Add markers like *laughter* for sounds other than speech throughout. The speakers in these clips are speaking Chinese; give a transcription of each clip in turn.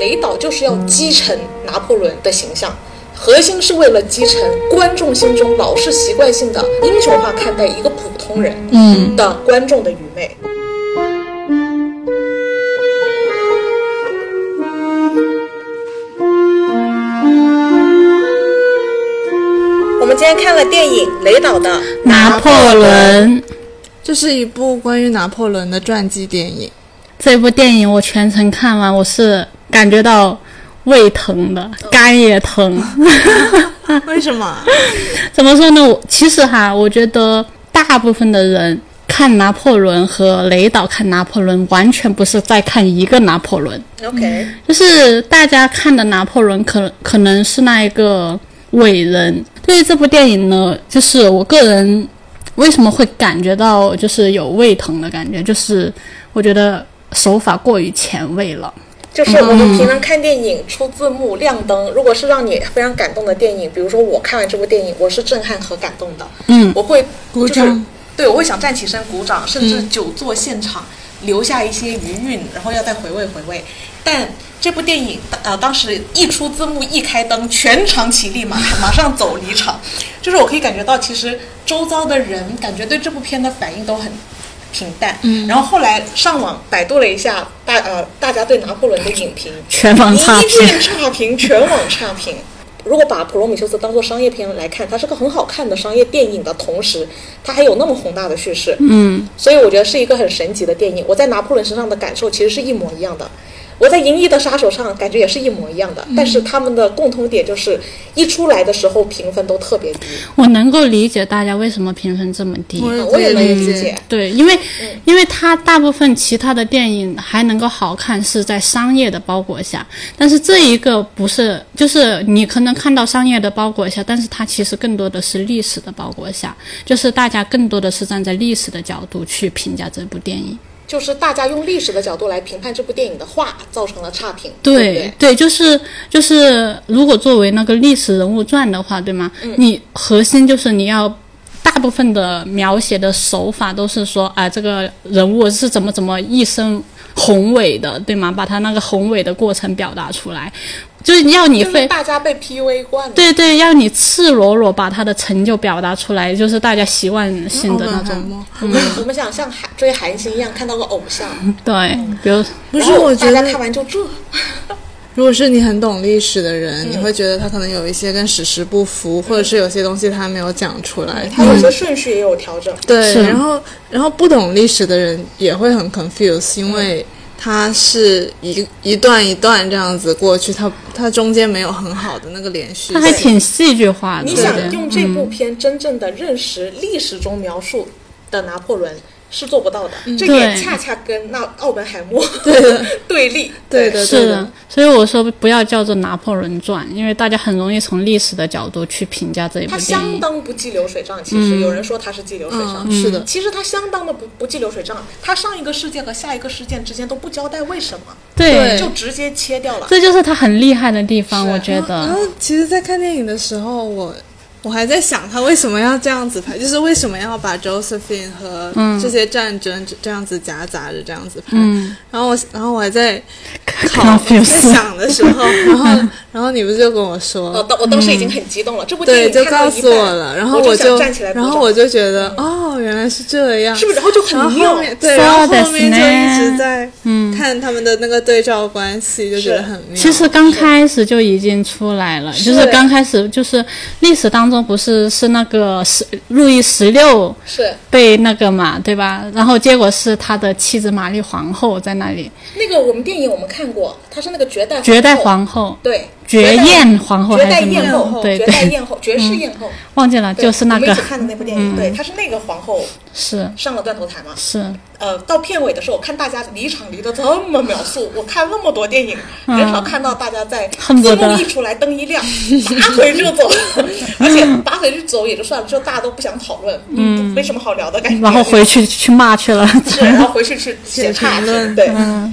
雷导就是要击沉拿破仑的形象，核心是为了击沉观众心中老是习惯性的英雄化看待一个普通人嗯的观众的愚昧。我们今天看了电影雷导的《拿破仑这是一部关于拿破仑的传记电影。这部电影我全程看完，我是感觉到胃疼的，肝也疼。*laughs* 为什么？*laughs* 怎么说呢？我其实哈，我觉得大部分的人看拿破仑和雷导看拿破仑，完全不是在看一个拿破仑。OK，就是大家看的拿破仑可可能是那一个伟人。对于这部电影呢，就是我个人为什么会感觉到就是有胃疼的感觉，就是我觉得手法过于前卫了。就是我们平常看电影出字幕亮灯，如果是让你非常感动的电影，比如说我看完这部电影，我是震撼和感动的，嗯，我会就是鼓掌。对，我会想站起身鼓掌，甚至久坐现场，留下一些余韵，然后要再回味回味。但这部电影呃，当时一出字幕一开灯，全场起立马马上走离场，就是我可以感觉到，其实周遭的人感觉对这部片的反应都很平淡。嗯，然后后来上网百度了一下大呃大家对拿破仑的影评，全网差一评。片差评，全网差评。如果把《普罗米修斯》当做商业片来看，它是个很好看的商业电影的同时，它还有那么宏大的叙事，嗯，所以我觉得是一个很神奇的电影。我在拿破仑身上的感受其实是一模一样的，我在《银翼的杀手》上感觉也是一模一样的，但是他们的共同点就是一出来的时候评分都特别低，我能够理解大家为什么评分这么低。我也我也能理解。对，因为、因为它大部分其他的电影还能够好看，是在商业的包裹下，但是这一个不是，就是你可能看到商业的包裹下，但是它其实更多的是历史的包裹下，就是大家更多的是站在历史的角度去评价这部电影。就是大家用历史的角度来评判这部电影的话，造成了差评，对对就是就是，如果作为那个历史人物传的话，对吗？你核心就是你要大部分的描写的手法都是说，啊、这个人物是怎么怎么一生宏伟的，对吗？把他那个宏伟的过程表达出来，就是要你就是非。大家被 PUA 惯了。对对，要你赤裸裸把他的成就表达出来，就是大家习惯性的那种。我们我们想像韩追韩星一样看到个偶像，对，比如不是，我觉得大家看完就这，*laughs* 如果是你很懂历史的人，你会觉得他可能有一些跟史实不符，或者是有些东西他没有讲出来。他有些顺序也有调整。对，然后然后不懂历史的人也会很 confused，因为它是一一段一段这样子过去，它它中间没有很好的那个连续性。他还挺戏剧化的。你想用这部片真正的认识历史中描述的拿破仑是做不到的，这也恰恰跟那奥本海默对 *laughs* 对立。对的，是的所以我说不要叫做拿破仑传，因为大家很容易从历史的角度去评价这一部它电影。相当不记流水账，其实有人说它是记流水账，嗯，是的，其实它相当的不不记流水账，它上一个事件和下一个事件之间都不交代为什么，对，就直接切掉了。这就是他很厉害的地方，我觉得然得。后其实，在看电影的时候，我我还在想他为什么要这样子拍，就是为什么要把 Josephine 和这些战争这样子夹杂着这样子拍。嗯然后我，然后我还在考在想的时候，然后然后你不是就跟我说，我当我当时已经很激动了，这部电对，影就告看到一半诉我了，然后我就想站起来，然后我就觉得，哦，原来是这样，是不是？然后就很然后妙后，面对然后后面就一直在看他们的那个对照关系，就觉得很妙。其实刚开始就已经出来了，就是刚开始就是历史当中不是是那个十路易十六是。被那个嘛，对吧？然后结果是他的妻子玛丽皇后在那里，那个我们电影我们看过，她是那个绝代绝代皇后、对绝艳皇后绝代？艳后，对绝代，艳后，绝世艳后，忘记了，就是那个我们一起看的那部电影，对，她是那个皇后是上了断头台嘛。是，呃，到片尾的时候，我看大家离场离得这么秒速，我看那么多电影，很少看到大家在字幕一出来，灯一亮，*laughs* 拔腿就走，*laughs* 而且拔腿就走也就算了，就大家都不想讨论，嗯，没什么好聊的感觉。然后回去去骂去了。*laughs* 是，然后回去去写差评，对。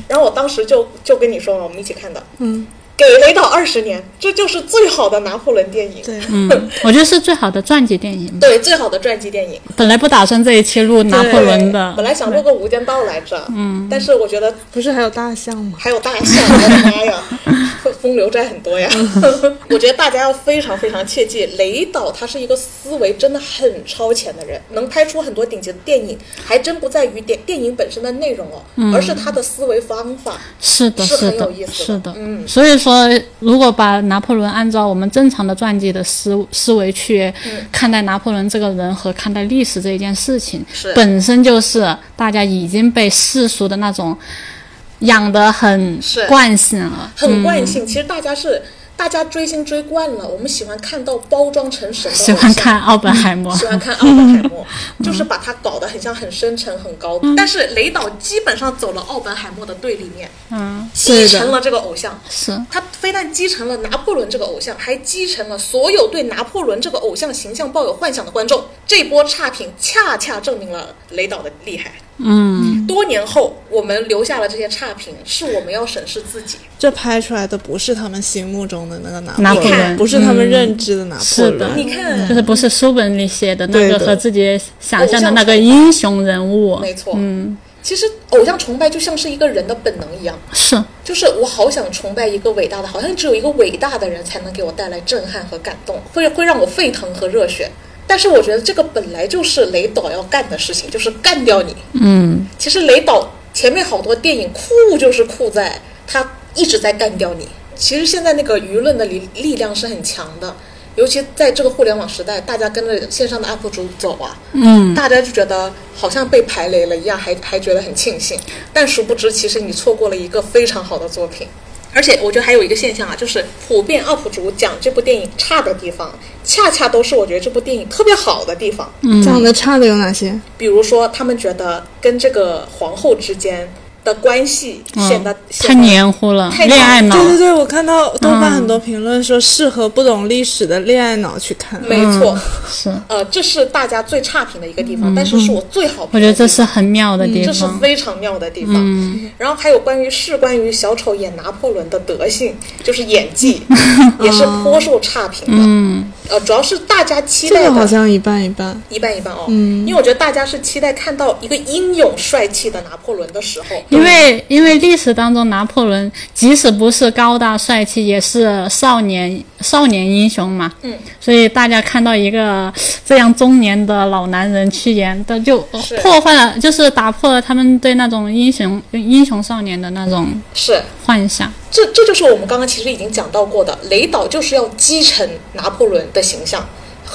然后我当时就就跟你说嘛，我们一起看的，嗯，给雷导二十年，这就是最好的拿破仑电影。对，嗯，*laughs* 我觉得是最好的传记电影。对，最好的传记电影。本来不打算这一期录拿破仑的，本来想录个《无间道》来着，嗯，但是我觉得不是还有大象吗？还有大象，我的妈呀，*laughs* 风风流债很多呀。*laughs* 我觉得大家要非常非常切记，雷导他是一个思维真的很超前的人，能拍出很多顶级的电影，还真不在于电电影本身的内容哦，而是他的思维方法。是的，是很有意，思的是的。嗯所以说，如果把拿破仑按照我们正常的传记的思思维去嗯看待拿破仑这个人和看待历史这一件事情，本身就是大家已经被世俗的那种养得很惯性了。很惯性。其实大家是大家追星追惯了，我们喜欢看到包装成神的偶像，喜欢看奥本海默，喜欢看奥本海默，就是把它搞得很像很深沉、很高。但是雷导基本上走了奥本海默的对立面，嗯，继承了这个偶像。是他非但继承了拿破仑这个偶像，还继承了所有对拿破仑这个偶像形象抱有幻想的观众。这波差评恰恰证明了雷导的厉害。嗯，多年后，我们留下了这些差评，是我们要审视自己。这拍出来的不是他们心目中的那个拿拿破仑，不是他们认知的拿破是的。你看，就是不是书本里写的那个和自己想象的那个英雄人物。没错，嗯，其实偶像崇拜就像是一个人的本能一样。是，就是我好想崇拜一个伟大的，好像只有一个伟大的人才能给我带来震撼和感动，会会让我沸腾和热血。但是我觉得这个本来就是雷导要干的事情，就是干掉你。嗯，其实雷导前面好多电影酷就是酷在他一直在干掉你。其实现在那个舆论的力力量是很强的，尤其在这个互联网时代，大家跟着线上的 UP 主走啊，嗯，大家就觉得好像被排雷了一样，还还觉得很庆幸，但殊不知其实你错过了一个非常好的作品。而且我觉得还有一个现象啊，就是普遍 UP 主讲这部电影差的地方，恰恰都是我觉得这部电影特别好的地方。嗯，讲的差的有哪些？比如说，他们觉得跟这个皇后之间的关系显得、嗯太黏糊了，太恋爱脑对。对对，我看到豆瓣很多评论说适合不懂历史的恋爱脑去看。没错，是，呃，这是大家最差评的一个地方，但是是我最好评的。我觉得这是很妙的地方这是。非常妙的地方。然后还有关于是关于小丑演拿破仑的德性，就是演技，*laughs* 也是颇受差评的。嗯，呃，主要是大家期这个好像一半一半。一半一半哦。嗯因为我觉得大家是期待看到一个英勇帅气的拿破仑的时候，因为因为历史当中拿破仑即使不是高大帅气，也是少年少年英雄嘛。嗯，所以大家看到一个这样中年的老男人去演的，就破坏了，就是打破了他们对那种英雄英雄少年的那种是幻想。这这就是我们刚刚其实已经讲到过的，雷导就是要继承拿破仑的形象。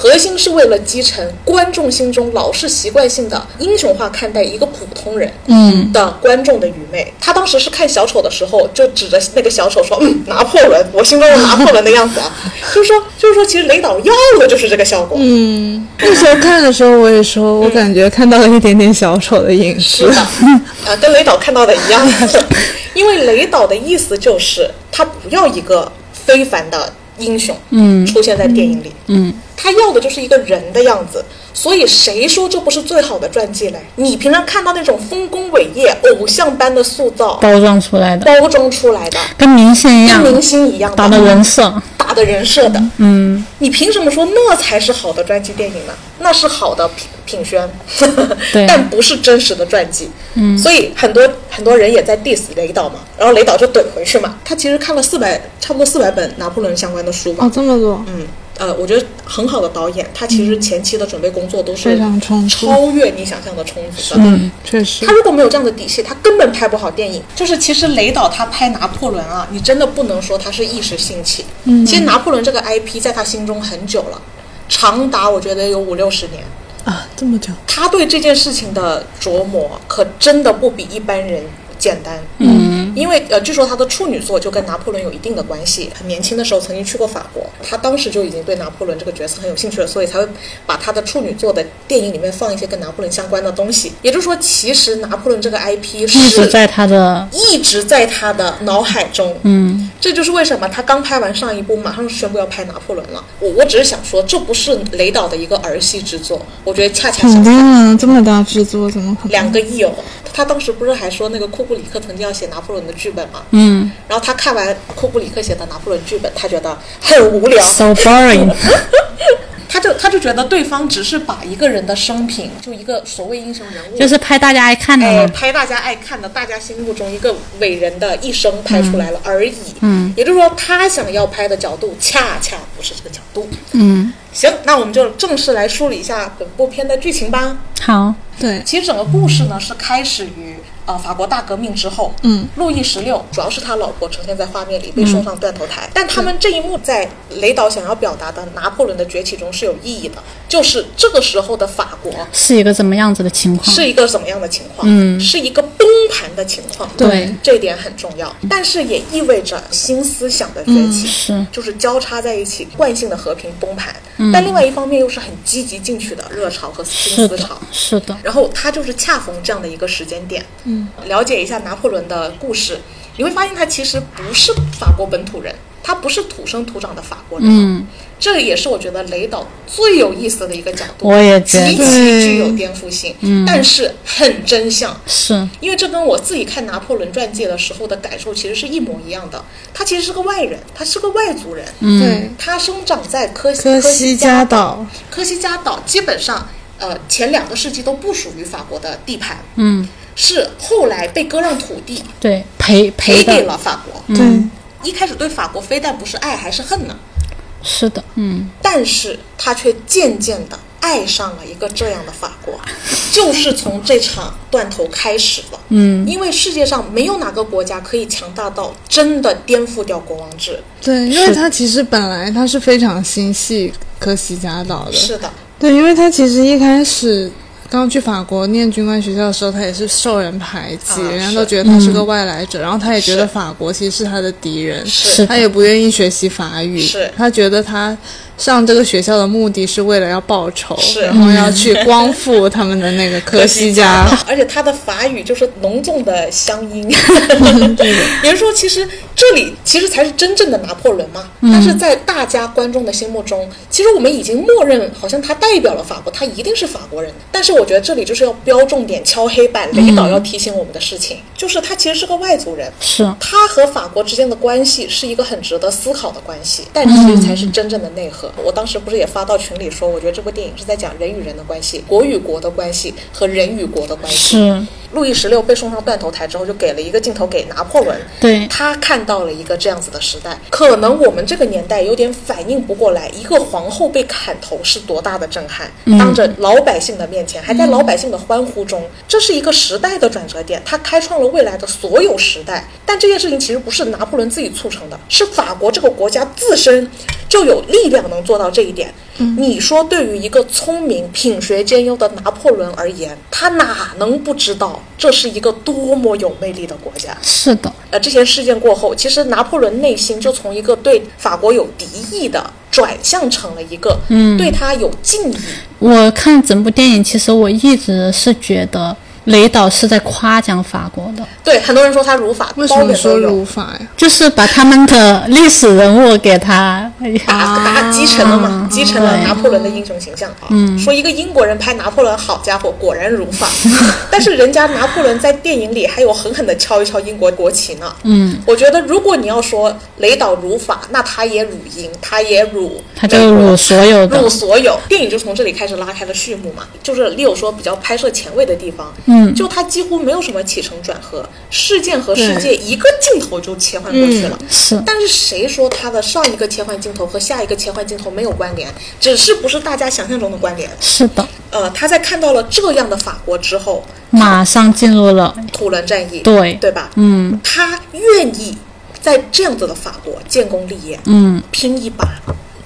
核心是为了击沉观众心中老是习惯性的英雄化看待一个普通人，嗯，的观众的愚昧。他当时是看小丑的时候，就指着那个小丑说：“嗯，拿破仑，我心中的拿破仑的样子啊。*laughs* ”就是说，就是说，其实雷导要的就是这个效果。嗯，那时候看的时候，我也说，我感觉看到了一点点小丑的影视。是的，呃，跟雷导看到的一样，*laughs* 因为雷导的意思就是他不要一个非凡的英雄，嗯。出现在电影里，嗯，他要的就是一个人的样子。所以谁说这不是最好的传记嘞？你平常看到那种丰功伟业、偶像般的塑造、包装出来的，包装出来的，跟明星一样，跟明星一样打的人设。打的人设的，嗯，你凭什么说那才是好的传记电影呢？那是好的品品宣，*laughs* 对但不是真实的传记。嗯，所以很多很多人也在 diss 雷导嘛，然后雷导就怼回去嘛。他其实看了四百，差不多四百本拿破仑相关的书吧。哦，这么多，嗯，呃，我觉得很好的导演，他其实前期的准备工作都是非常充足超越你想象的充足的。嗯，确实他。如果没有这样的底气，他根本拍不好电影。就是其实雷导他拍拿破仑啊，你真的不能说他是一时兴起。嗯，其实拿破仑这个 IP 在他心中很久了，长达我觉得有五六十年。啊，这么久，他对这件事情的琢磨，可真的不比一般人简单。嗯，因为呃，据说他的处女作就跟拿破仑有一定的关系。很年轻的时候曾经去过法国，他当时就已经对拿破仑这个角色很有兴趣了，所以才会把他的处女作的电影里面放一些跟拿破仑相关的东西。也就是说，其实拿破仑这个 IP 一直是在他的一直在他的脑海中。嗯，这就是为什么他刚拍完上一部，马上宣布要拍拿破仑了。我我只是想说，这不是雷导的一个儿戏之作，我觉得恰恰相肯反。定啊，这么大制作怎么可能？两个亿哦，他他当时不是还说那个库布里克曾经要写拿破仑的剧本嘛？嗯然后他看完库布里克写的拿破仑剧本，他觉得很无聊，，so boring。*laughs* 他就他就觉得对方只是把一个人的生平，就一个所谓英雄人物，就是拍大家爱看的。拍大家爱看的，大家心目中一个伟人的一生拍出来了而已。嗯，也就是说，他想要拍的角度恰恰不是这个角度。嗯，行，那我们就正式来梳理一下本部片的剧情吧。好，对，其实整个故事呢是开始于呃法国大革命之后，嗯，路易十六主要是他老婆呈现在画面里被送上断头台，但他们这一幕在雷导想要表达的拿破仑的崛起中是有意义的，就是这个时候的法国是一个怎么样子的情况？是一个怎么样的情况？嗯是一个崩盘的情况。对这一点很重要，但是也意味着新思想的崛起，是就是交叉在一起，惯性的和平崩盘。但另外一方面又是很积极进取的热潮和新思潮。，是的，然后他就是恰逢这样的一个时间点，嗯，了解一下拿破仑的故事，你会发现他其实不是法国本土人，他不是土生土长的法国人，嗯，这也是我觉得雷导最有意思的一个角度，我也觉得极其具有颠覆性，嗯，但是很真相。是，因为这跟我自己看拿破仑传记的时候的感受其实是一模一样的。他其实是个外人，他是个外族人，嗯对，他生长在科科西嘉岛。科西嘉岛基本上，呃，前两个世纪都不属于法国的地盘，嗯，是后来被割让土地对，赔赔赔给，了法国。对，一开始对法国非但不是爱，还是恨呢。是的，嗯，但是他却渐渐的爱上了一个这样的法国，*laughs* 就是从这场断头开始了。嗯，因为世界上没有哪个国家可以强大到真的颠覆掉国王制。对，因为他其实本来他是非常心系科西嘉岛的，是的，对，因为他其实一开始刚去法国念军官学校的时候，他也是受人排挤，啊人家都觉得他是个外来者，然后他也觉得法国其实是他的敌人，是。他也不愿意学习法语，是。他觉得他上这个学校的目的是为了要报仇，是然后要去光复他们的那个科西嘉。*laughs* 而且他的法语就是浓重的乡音。也就是说，其实这里其实才是真正的拿破仑嘛。但是在大家观众的心目中，其实我们已经默认，好像他代表了法国，他一定是法国人。但是我觉得这里就是要标重点、敲黑板，雷导要提醒我们的事情，就是他其实是个外族人。是，他和法国之间的关系是一个很值得思考的关系，但这才是真正的内核。我当时不是也发到群里说，我觉得这部电影是在讲人与人的关系、国与国的关系和人与国的关系。是，路易十六被送上断头台之后，就给了一个镜头给拿破仑，对，他看到了一个这样子的时代。可能我们这个年代有点反应不过来，一个皇后被砍头是多大的震撼，当着老百姓的面前，还在老百姓的欢呼中，这是一个时代的转折点，它开创了未来的所有时代。但这件事情其实不是拿破仑自己促成的，是法国这个国家自身就有力量能做到这一点。你说，对于一个聪明、品学兼优的拿破仑而言，他哪能不知道这是一个多么有魅力的国家？是的，呃，这些事件过后，其实拿破仑内心就从一个对法国有敌意的，转向成了一个嗯对他有敬意。我看整部电影，其实我一直是觉得雷导是在夸奖法国的，对，很多人说他如法，包为什么说点都有儒法呀？就是把他们的历史人物给他，打打继承了嘛，啊继承了拿破仑的英雄形象。嗯，说一个英国人拍拿破仑，好家伙，果然如法。*laughs* 但是人家拿破仑在电影里还有狠狠的敲一敲英国国旗呢。嗯，我觉得如果你要说雷导如法，那他也辱英，他也辱他就辱所有的入，所有，电影就从这里开始拉开了序幕嘛。就是利友说比较拍摄前卫的地方，嗯就它几乎没有什么起承转合，事件和世界一个镜头就切换过去了。是但是谁说它的上一个切换镜头和下一个切换镜头没有关联？只是不是大家想象中的关联。是的，呃，他在看到了这样的法国之后，马上进入了土伦战役，对对吧？嗯他愿意在这样子的法国建功立业，嗯，拼一把。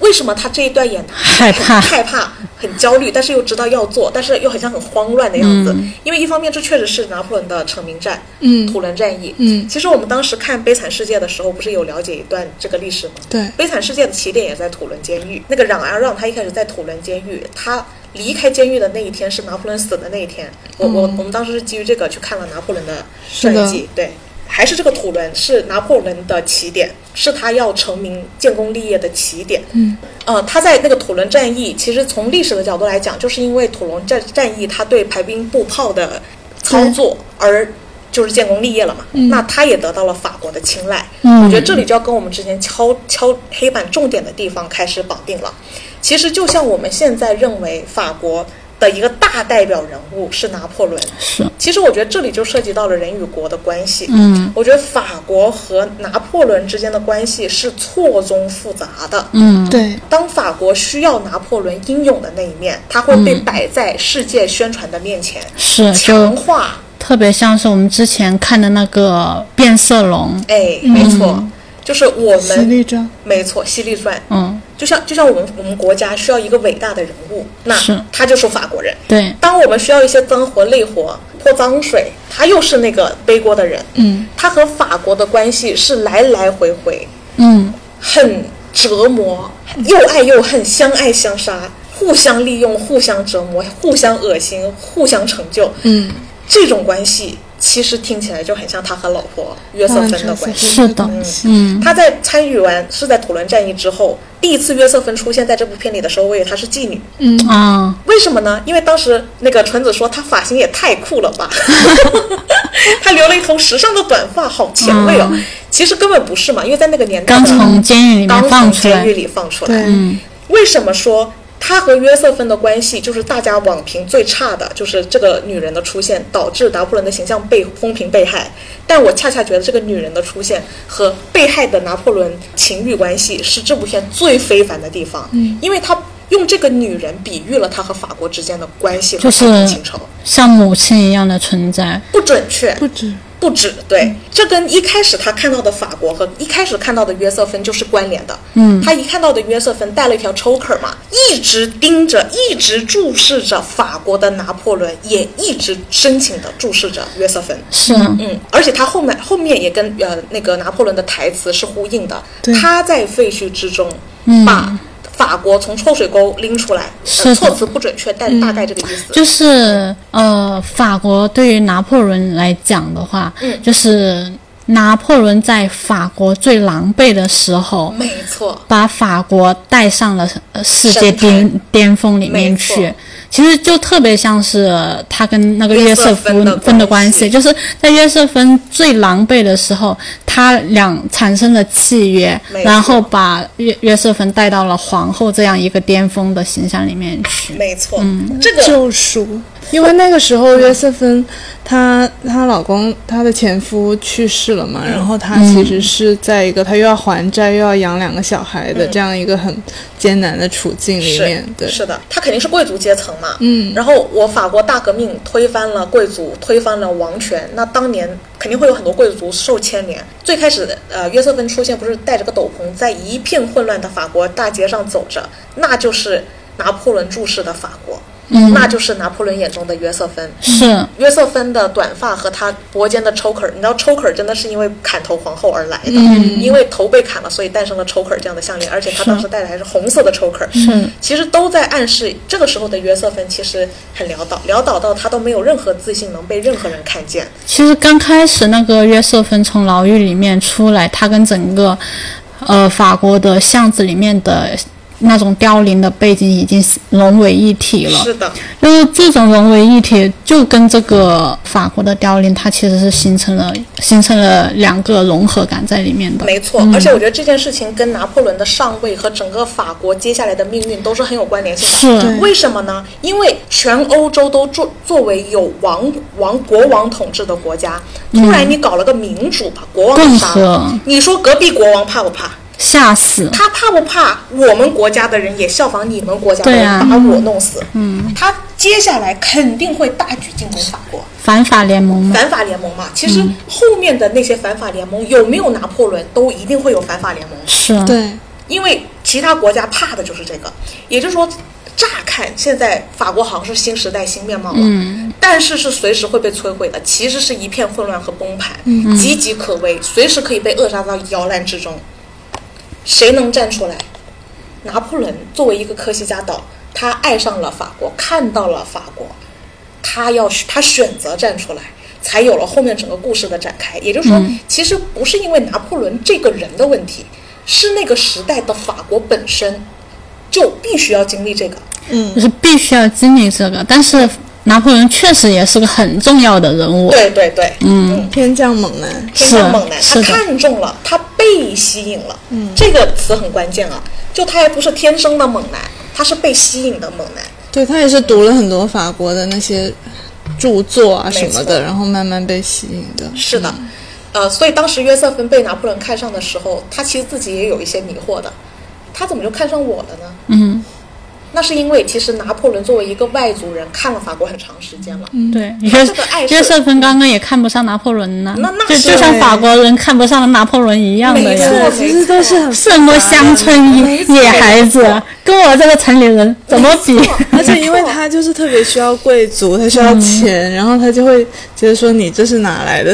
为什么他这一段演得害怕很害怕、很焦虑，但是又知道要做，但是又好像很慌乱的样子？因为一方面这确实是拿破仑的成名战，嗯土伦战役。嗯其实我们当时看《悲惨世界》的时候，不是有了解一段这个历史吗？对悲惨世界的起点也在土伦监狱。那个冉阿让他一开始在土伦监狱，他离开监狱的那一天是拿破仑死的那一天。我我我们当时是基于这个去看了拿破仑的传记，对。还是这个土伦是拿破仑的起点，是他要成名建功立业的起点。嗯，呃，他在那个土伦战役，其实从历史的角度来讲，就是因为土伦战战役，他对排兵布炮的操作而就是建功立业了嘛。那他也得到了法国的青睐。嗯我觉得这里就要跟我们之前敲敲黑板重点的地方开始绑定了。其实就像我们现在认为法国的一个大代表人物是拿破仑，是，其实我觉得这里就涉及到了人与国的关系。嗯。我觉得法国和拿破仑之间的关系是错综复杂的。嗯，对，当法国需要拿破仑英勇的那一面，他会被摆在世界宣传的面前，是就强化。特别像是我们之前看的那个变色龙，哎，没错，就是我犀们没错，《犀利传》嗯，就像就像我们我们国家需要一个伟大的人物，那他就是法国人。对，当我们需要一些脏活累活、泼脏水，他又是那个背锅的人。嗯，他和法国的关系是来来回回，嗯。很折磨，又爱又恨，相爱相杀，互相利用，互相折磨，互相恶心，互相成就。嗯，这种关系其实听起来就很像他和老婆约瑟芬的关系。是的，嗯他在参与完是在土伦战役之后，第一次约瑟芬出现在这部片里的时候，我以为她是妓女。嗯啊，为什么呢？因为当时那个纯子说她发型也太酷了吧，*laughs* 她留了一头时尚的短发，好前卫哦。其实根本不是嘛，因为在那个年代刚的从监狱里刚面放出来从监狱，里放出来。嗯，为什么说他和约瑟芬的关系就是大家网评最差的？就是这个女人的出现导致拿破仑的形象被风评被害。但我恰恰觉得这个女人的出现和被害的拿破仑情欲关系是这部片最非凡的地方。嗯，因为他用这个女人比喻了他和法国之间的关系和就是感情。像母亲一样的存在，不准确，不止，不止，对，这跟一开始他看到的法国和一开始看到的约瑟芬就是关联的。嗯，他一看到的约瑟芬带了一条 choker 嘛，一直盯着，一直注视着法国的拿破仑，也一直深情的注视着约瑟芬。是，嗯，而且他后面后面也跟呃那个拿破仑的台词是呼应的。他在废墟之中把法国从臭水沟拎出来，是措辞不准确，但大概这个意思。就是呃，法国对于拿破仑来讲的话，嗯。就是拿破仑在法国最狼狈的时候，没错，把法国带上了呃世界巅巅峰里面去错。其实就特别像是他跟那个约约瑟夫芬的芬芬的关系，就是在约瑟芬最狼狈的时候，他俩产生了契约然后把约约瑟芬带到了皇后这样一个巅峰的形象里面去。没错，这个救赎。因为那个时候约瑟芬她她老公她的前夫去世了嘛，然后她其实是在一个她又要还债又要养两个小孩的这样一个很艰难的处境里面，对，是的，她肯定是贵族阶层嘛。嗯然后我法国大革命推翻了贵族，推翻了王权，那当年肯定会有很多贵族受牵连。最开始，呃，约瑟芬出现不是带着个斗篷，在一片混乱的法国大街上走着，那就是拿破仑注视的法国，嗯。那就是拿破仑眼中的约瑟芬。是，约瑟芬的短发和他脖间的 choker，你知道 choker 真的是因为砍头皇后而来的，嗯。因为头被砍了，所以诞生了 choker 这样的项链，而且他当时戴的还是红色的 choker，是。其实都在暗示这个时候的约瑟芬其实很潦倒，潦倒到他都没有任何自信能被任何人看见。其实刚开始那个约瑟芬从牢狱里面出来，他跟整个呃法国的巷子里面的那种凋零的背景已经融为一体了。是的，就是这种融为一体，就跟这个法国的凋零，它其实是形成了形成了两个融合感在里面的。没错。而且我觉得这件事情跟拿破仑的上位和整个法国接下来的命运都是很有关联性的。是，为什么呢？因为全欧洲都作作为有王王国王统治的国家，突然你搞了个民主，把国王杀了，你说隔壁国王怕不怕？吓死。他怕不怕我们国家的人也效仿你们国家的人啊把我弄死？嗯，他接下来肯定会大举进攻法国。反法联盟嘛，反法联盟嘛，其实后面的那些反法联盟有没有拿破仑，都一定会有反法联盟，是，对，因为其他国家怕的就是这个。也就是说，乍看现在法国好像是新时代新面貌了，嗯但是是随时会被摧毁的，其实是一片混乱和崩盘，岌岌可危，随时可以被扼杀到摇篮之中。谁能站出来？拿破仑作为一个科西嘉岛，他爱上了法国，看到了法国，他要他选择站出来，才有了后面整个故事的展开。也就是说，其实不是因为拿破仑这个人的问题，是那个时代的法国本身就必须要经历这个。嗯就是必须要经历这个。但是拿破仑确实也是个很重要的人物。对对对，嗯，天降猛男，天降猛男，他看中了，他被吸引了，嗯，这个词很关键啊，就他还不是天生的猛男，他是被吸引的猛男。对他也是读了很多法国的那些著作啊什么的，然后慢慢被吸引的。是的，呃，所以当时约瑟芬被拿破仑看上的时候，他其实自己也有一些迷惑的，他怎么就看上我了呢？嗯，那是因为其实拿破仑作为一个外族人，看了法国很长时间了。嗯对，这个爱是约瑟芬刚刚也看不上拿破仑呢，那那就是就像法国人看不上拿破仑一样的没呀。错对，其实都是很什么乡村没错野孩子，跟我这个城里人怎么比？而且因为他就是特别需要贵族，他需要钱，然后他就会觉得说你这是哪来的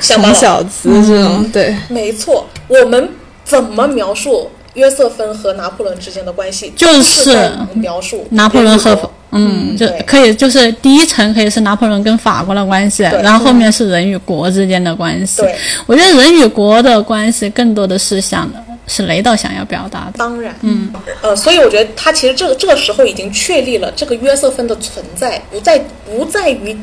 穷乡巴小子这种，对，没错，我们怎么描述约瑟芬和拿破仑之间的关系？就是描述拿破仑和嗯，就可以就是第一层可以是拿破仑跟法国的关系，然后后面是人与国之间的关系对。我觉得人与国的关系更多的是想的是雷导想要表达的。当然，嗯，呃，所以我觉得他其实这个这个时候已经确立了这个约瑟芬的存在，不在不在于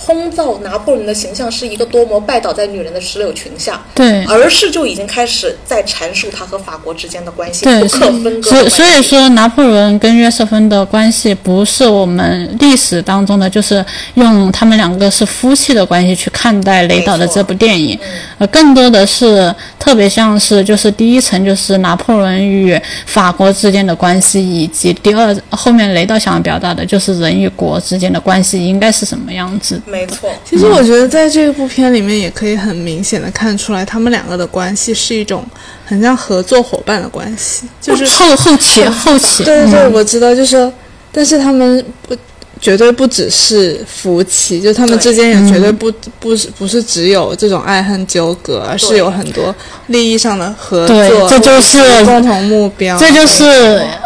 烘造拿破仑的形象是一个多么拜倒在女人的石榴裙下，对。而是就已经开始在阐述他和法国之间的关系，对，不可分割。所以所以说拿破仑跟约瑟芬的关系不是我们历史当中的，就是用他们两个是夫妻的关系去看待雷导的这部电影，呃，更多的是特别像是就是第一层就是拿破仑与法国之间的关系，以及第二后面雷导想要表达的就是人与国之间的关系应该是什么样子。没错，其实我觉得在这部片里面也可以很明显的看出来，他们两个的关系是一种很像合作伙伴的关系，就是后后期后期，对对对，我知道，就是说，但是他们不绝对不只是夫妻，就他们之间也绝对不、不是不是只有这种爱恨纠葛，而是有很多利益上的合作，对这就是共同目标，这就是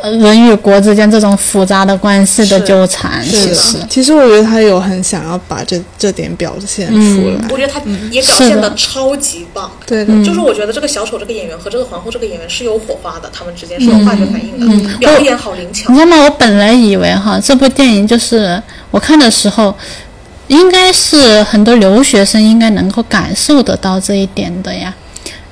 呃人与国之间这种复杂的关系的纠缠。是的。其实，其实我觉得他有很想要把这这点表现出来，我觉得他也表现的的。超级棒。对的，就是我觉得这个小丑这个演员和这个皇后这个演员是有火花的，他们之间是有化学反应的，表演好灵巧。你。知道吗？我本来以为哈，这部电影就是我看的时候，应该是很多留学生应该能够感受得到这一点的呀。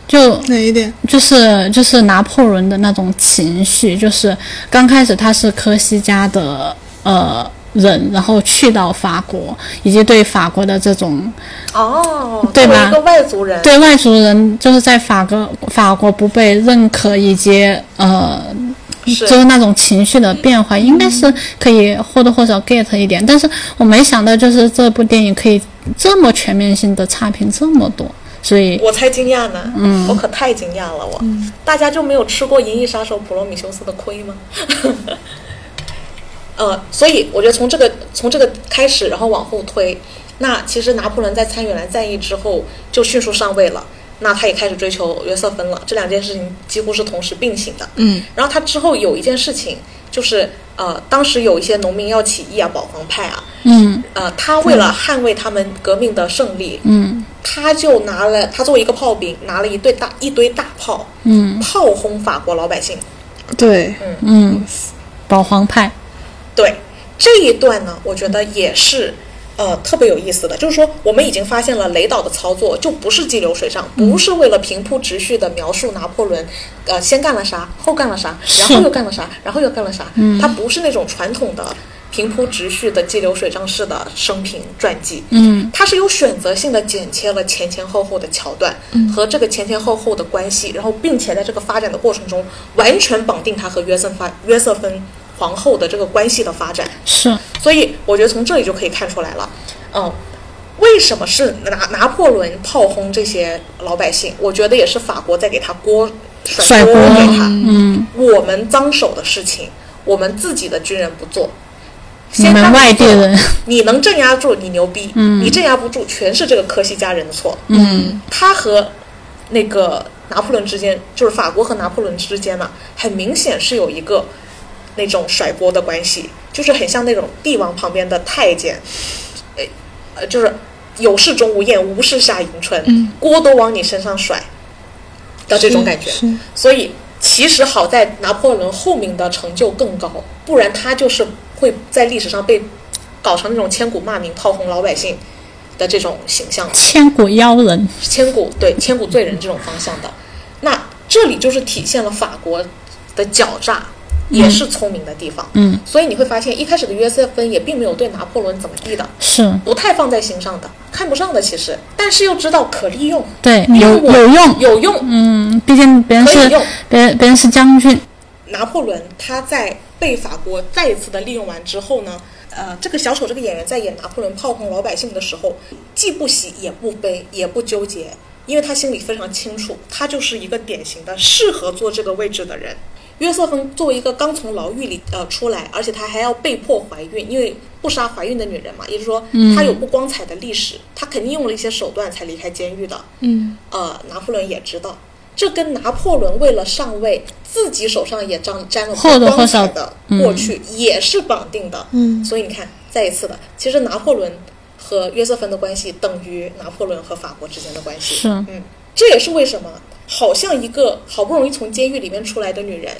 就哪一点？就是就是拿破仑的那种情绪，就是刚开始他是科西嘉的呃人，然后去到法国，以及对法国的这种哦，对吧一个外族人，对外族人就是在法国法国不被认可，以及呃是就是那种情绪的变化，应该是可以或多或少 get 一点。但是我没想到，就是这部电影可以这么全面性的差评这么多，所以我才惊讶呢，嗯，我可太惊讶了，我，大家就没有吃过《银翼杀手》普罗米修斯的亏吗？*laughs* 呃，所以我觉得从这个从这个开始，然后往后推，那其实拿破仑在参与完战役之后就迅速上位了，那他也开始追求约瑟芬了，这两件事情几乎是同时并行的。嗯，然后他之后有一件事情，就是呃，当时有一些农民要起义啊，保皇派啊，嗯呃，他为了捍卫他们革命的胜利，嗯他就拿了他作为一个炮兵，拿了一堆大一堆大炮，嗯炮轰法国老百姓。对，嗯，保皇派，对这一段呢，我觉得也是。呃，特别有意思的，就是说，我们已经发现了雷导的操作就不是激流水账，不是为了平铺直叙的描述拿破仑，呃，先干了啥，后干了啥，然后又干了啥，然后又干了啥。嗯，他不是那种传统的平铺直叙的激流水账式的生平传记。嗯它是有选择性的剪切了前前后后的桥段和这个前前后后的关系，然后并且在这个发展的过程中，完全绑定他和约瑟发约瑟芬皇后的这个关系的发展。是所以我觉得从这里就可以看出来了，嗯，为什么是拿拿破仑炮轰这些老百姓？我觉得也是法国在给他锅甩锅锅给他。嗯，我们脏手的事情，我们自己的军人不做。先他们做外地人，你能镇压住，你牛逼；你镇压不住，全是这个科西嘉人的错。嗯他和那个拿破仑之间，就是法国和拿破仑之间呢，很明显是有一个那种甩锅的关系，就是很像那种帝王旁边的太监，呃呃，就是有事钟无艳，无事夏迎春，锅都往你身上甩的这种感觉。所以其实好在拿破仑后面的成就更高，不然他就是会在历史上被搞成那种千古骂名、炮轰老百姓的这种形象。千古妖人，千古对千古罪人这种方向的。那这里就是体现了法国的狡诈，也是聪明的地方。嗯，所以你会发现，一开始的约瑟芬也并没有对拿破仑怎么地的，是不太放在心上的，看不上的其实，但是又知道可利用，对，有我有用，有用。嗯，毕竟别人是可以用别别人是将军，拿破仑他在被法国再一次的利用完之后呢，呃，这个小丑这个演员在演拿破仑炮轰老百姓的时候，既不喜也不悲也不纠结，因为他心里非常清楚，他就是一个典型的适合做这个位置的人。约瑟芬作为一个刚从牢狱里呃出来，而且她还要被迫怀孕，因为不杀怀孕的女人嘛，也就是说她有不光彩的历史，她肯定用了一些手段才离开监狱的。嗯，呃，拿破仑也知道，这跟拿破仑为了上位，自己手上也沾沾了不光彩少的过去，也是绑定的。嗯，所以你看，再一次的，其实拿破仑和约瑟芬的关系等于拿破仑和法国之间的关系。是嗯，这也是为什么，好像一个好不容易从监狱里面出来的女人。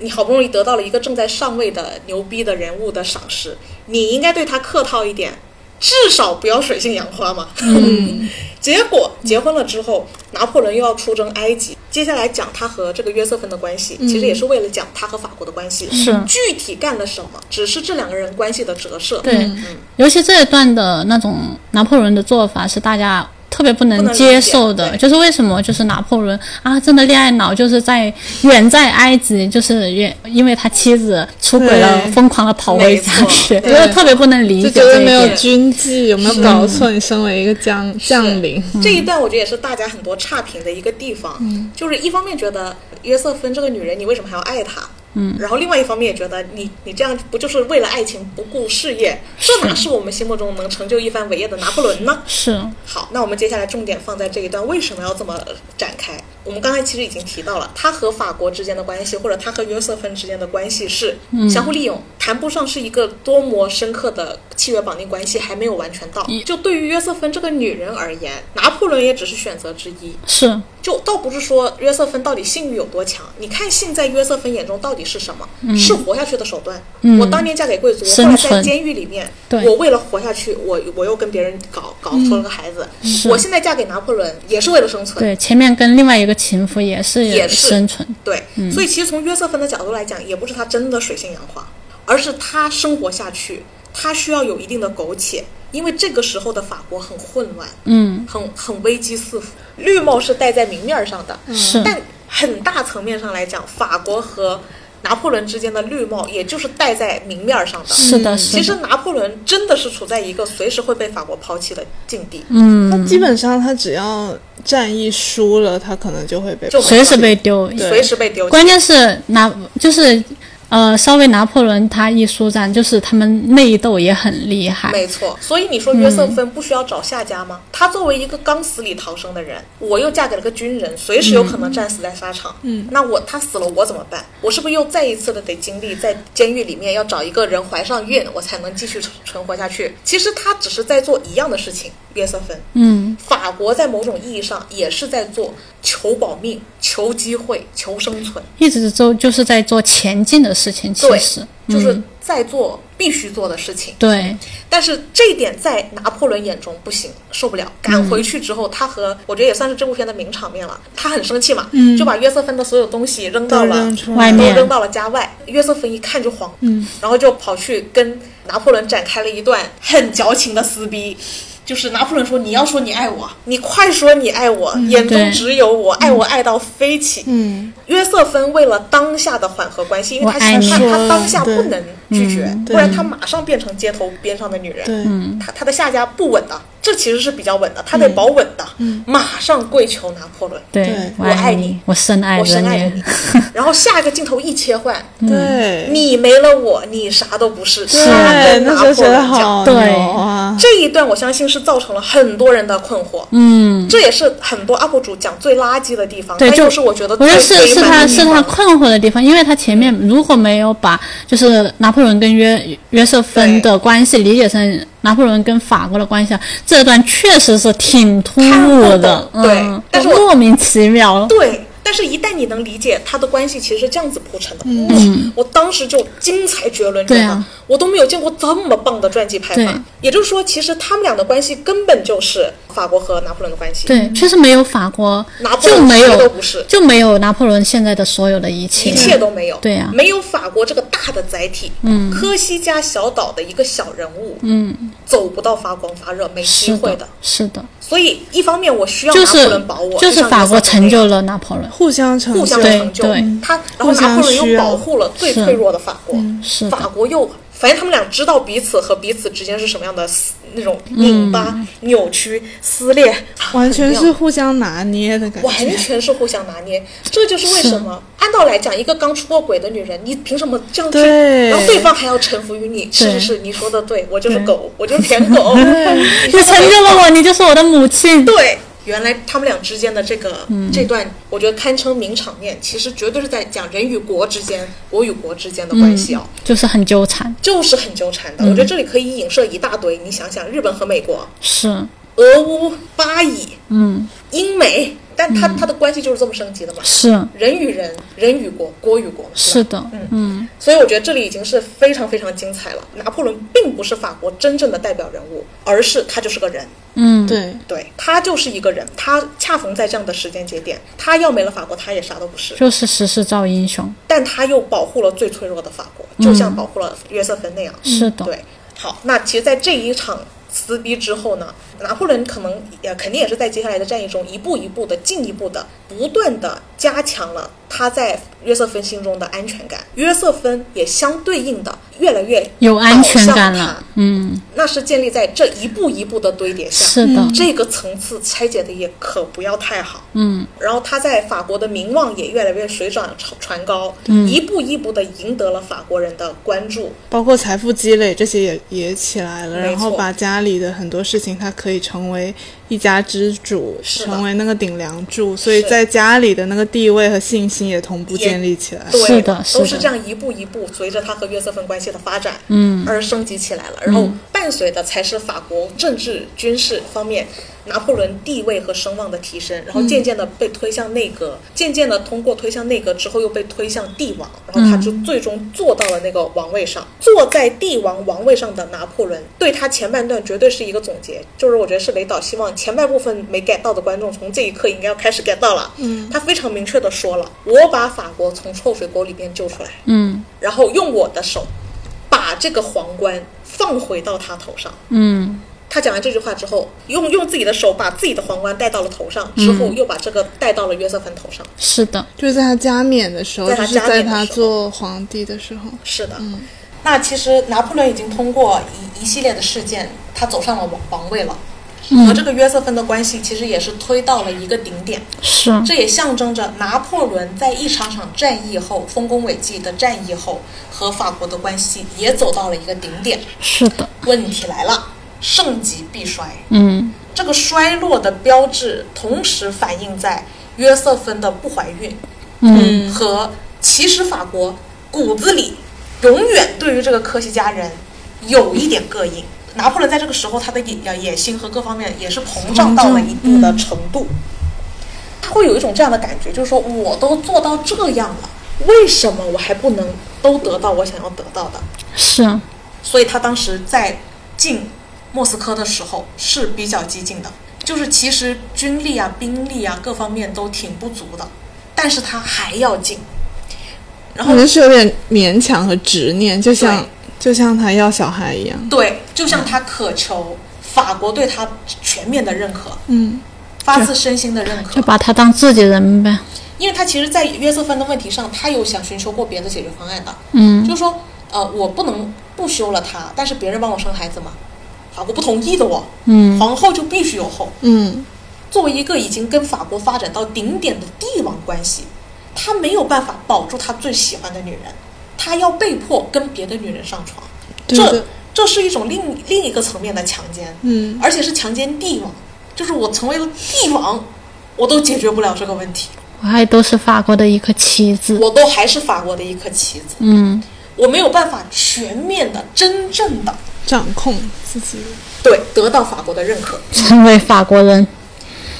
你好不容易得到了一个正在上位的牛逼的人物的赏识，你应该对她客套一点，至少不要水性杨花嘛。嗯，*laughs* 结果结婚了之后，拿破仑又要出征埃及，接下来讲他和这个约瑟芬的关系，其实也是为了讲他和法国的关系。是具体干了什么，只是这两个人关系的折射。对嗯，尤其这一段的那种拿破仑的做法是大家特别不不能接受的，就是为什么？就是拿破仑啊，真的恋爱脑，就是在远在埃及，就是远因为他妻子出轨了，疯狂的跑回家去，对。就是特别不能理解就觉得没有。军纪，有没有搞错？你身为一个将将领，这一段我觉得也是大家很多差评的一个地方，就是一方面觉得约瑟芬这个女人，你为什么还要爱她？嗯，然后另外一方面也觉得你你这样不就是为了爱情不顾事业？这哪是我们心目中能成就一番伟业的拿破仑呢？是，好，那我们接下来重点放在这一段，为什么要这么展开？我们刚才其实已经提到了，他和法国之间的关系，或者他和约瑟芬之间的关系是相互利用，谈不上是一个多么深刻的契约绑定关系，还没有完全到。就对于约瑟芬这个女人而言，拿破仑也只是选择之一。是，就倒不是说约瑟芬到底性欲有多强，你看性在约瑟芬眼中到底是什么？是活下去的手段。我当年嫁给贵族，我后来在监狱里面，我为了活下去，我我又跟别人搞搞出了个孩子。我现在嫁给拿破仑也是为了生存。对，前面跟另外一个情妇也是也是生存，对，所以其实从约瑟芬的角度来讲，也不是他真的水性杨花，而是他生活下去，他需要有一定的苟且，因为这个时候的法国很混乱，嗯，很很危机四伏。绿帽是戴在明面上的，是。但很大层面上来讲，法国和拿破仑之间的绿帽，也就是戴在明面上的。是的，是其实，拿破仑真的是处在一个随时会被法国抛弃的境地，嗯，他基本上他只要战役输了，他可能就会被就随时被丢，随时被丢。关键是拿就是呃，稍微拿破仑他一输战，就是他们内斗也很厉害，没错，所以你说约瑟芬不需要找下家吗？他作为一个刚死里逃生的人，我又嫁给了个军人，随时有可能战死在沙场。嗯，那我他死了，我怎么办？我是不是又再一次的得经历在监狱里面要找一个人怀上孕，我才能继续存存活下去？其实他只是在做一样的事情。约瑟芬，嗯，法国在某种意义上也是在做求保命、求机会、求生存。一直都就是在做前进的事情，其对实，就是在做必须做的事情。对，但是这一点在拿破仑眼中不行，受不了。赶回去之后，他和我觉得也算是这部片的名场面了。他很生气嘛，就把约瑟芬的所有东西扔到了外面扔到了家外。约瑟芬一看就慌，嗯，然后就跑去跟拿破仑展开了一段很矫情的撕逼。就是拿破仑说：“你要说你爱我，你快说你爱我，眼中只有我，爱我爱到飞起。”嗯，约瑟芬为了当下的缓和关系，因为他他他当下不能拒绝，嗯不然他马上变成街头边上的女人。对，他他的下家不稳的，这其实是比较稳的，他得保稳的，马上跪求拿破仑，对对，我爱爱你我深爱着我深爱你你。*laughs* 然后下一个镜头一切换，*laughs* 对，你没了我，你啥都不是。对那时候觉得破仑讲好对啊，这一段我相信是造成了很多人的困惑，嗯，这也是很多 UP 主讲最垃圾的地方，对就是我觉得我觉得是是他是他愤的地方。困惑的地方，因为他前面如果没有把就是拿破仑跟约约瑟芬的关系理解成拿破仑跟法国的关系啊，这段确实是挺突兀的，嗯，但是莫名其妙。对，但是，一旦你能理解他的关系其实是这样子铺陈的，嗯，我当时就精彩绝伦，真的，我都没有见过这么棒的传记拍对。法。也就是说，其实他们俩的关系根本就是法国和拿破仑的关系，对，确实没有法国拿破仑谁就没有都不是。就没有拿破仑现在的所有的一切，一切都没有，对啊。没有法国这个大的载体，嗯，科西嘉小岛的一个小人物，嗯，走不到发光发热，没机会的。的。，是的，所以一方面我需要拿破就是仑保我，就是法国成就了拿破仑，互相成互相就对成就。他，然后拿破仑又保护了最脆弱的法国，法国又。反正他们俩知道彼此和彼此之间是什么样的撕那种拧巴、扭曲、撕裂，完全是互相拿捏的感觉。完。全是互相拿捏，这就是为什么按道来讲，一个刚出过轨的女人，你凭什么这样去？对。然后对方还要臣服于你？是是是，你说的对，我就是狗，我就是舔狗。*laughs* 你成就了我，你就是我的母亲。对，原来他们俩之间的这个、嗯。这段，我觉得堪称名场面，其实绝对是在讲人与国之间、国与国之间的关系哦。就是很纠缠，就是很纠缠的，嗯。我觉得这里可以影射一大堆。你想想，日本和美国、是，俄乌、巴以、嗯，英美，但他他的关系就是这么升级的嘛。是。人与人，人与国，国与国，是的，嗯。所以我觉得这里已经是非常非常精彩了。拿破仑并不是法国真正的代表人物，而是他就是个人，嗯，对，对他就是一个人，他恰逢在这样的时间节点，他要没了法国，他也啥都不是，就是时势造英雄，但他又保护了最脆弱的法国，就像保护了约瑟芬那样。是的，对，好，那其实，在这一场撕逼之后呢，拿破仑可能也肯定也是在接下来的战役中一步一步的、进一步的、不断的加强了他在约瑟芬心中的安全感。约瑟芬也相对应的越来越有安全感了，嗯，那是建立在这一步一步的堆叠下。是的，这个层次拆解的也可不要太好，嗯，然后他在法国的名望也越来越水涨船高，嗯。一步一步的赢得了法国人的关注，包括财富积累这些也也起来了，然后把家里的很多事情，他可以成为一家之主，成为那个顶梁柱，所以在家里的那个地位和信心也同步建立起来。对，是的是的都是这样一步一步随着他和约瑟芬关系的发展，嗯，而升级起来了。然后伴随的才是法国政治军事方面拿破仑地位和声望的提升，然后渐渐的被推向内阁，渐渐的通过推向内阁之后又被推向帝王，然后他就最终坐到了那个王位上。坐在帝王王位上的拿破仑，对他前半段绝对是一个总结，就是我觉得是雷导希望前半部分没 get 到的观众从这一刻应该要开始 get 到了。嗯，他非常明确的说了，我把法国从臭水沟里边救出来，嗯然后用我的手把这个皇冠放回到他头上。嗯，他讲完这句话之后，用用自己的手把自己的皇冠戴到了头上，之后又把这个戴到了约瑟芬头上。是的，就是在他加冕的时候，在他就是在加冕的时候。他做皇帝的时候，是的，嗯。那其实拿破仑已经通过一一系列的事件，他走上了王王位了。和这个约瑟芬的关系其实也是推到了一个顶点，是，这也象征着拿破仑在一场场战役后、丰功伟绩的战役后，和法国的关系也走到了一个顶点。是的，问题来了，盛极必衰。嗯这个衰落的标志，同时反映在约瑟芬的不怀孕，嗯和其实法国骨子里永远对于这个科西嘉人有一点膈应。拿破仑在这个时候，他的野呃野心和各方面也是膨胀到了一定的程度，他会有一种这样的感觉，就是说我都做到这样了，为什么我还不能都得到我想要得到的？是啊，所以他当时在进莫斯科的时候是比较激进的，就是其实军力啊、兵力啊各方面都挺不足的，但是他还要进。然后可能是有点勉强和执念，就像就像他要小孩一样。对，就像他渴求法国对他全面的认可，嗯，发自身心的认可。就，把他当自己人呗，因为他其实，在约瑟芬的问题上，他有想寻求过别的解决方案的，嗯。就是说，呃，我不能不休了他，但是别人帮我生孩子嘛，法国不同意的哦，嗯。皇后就必须有后。嗯，作为一个已经跟法国发展到顶点的帝王关系，他没有办法保住他最喜欢的女人，他要被迫跟别的女人上床，这这是一种另另一个层面的强奸，嗯，而且是强奸帝王，就是我成为了帝王，我都解决不了这个问题，我还都是法国的一颗棋子，我都还是法国的一颗棋子，嗯。我没有办法全面的、真正的掌控自己。对得到法国的认可。成为法国人，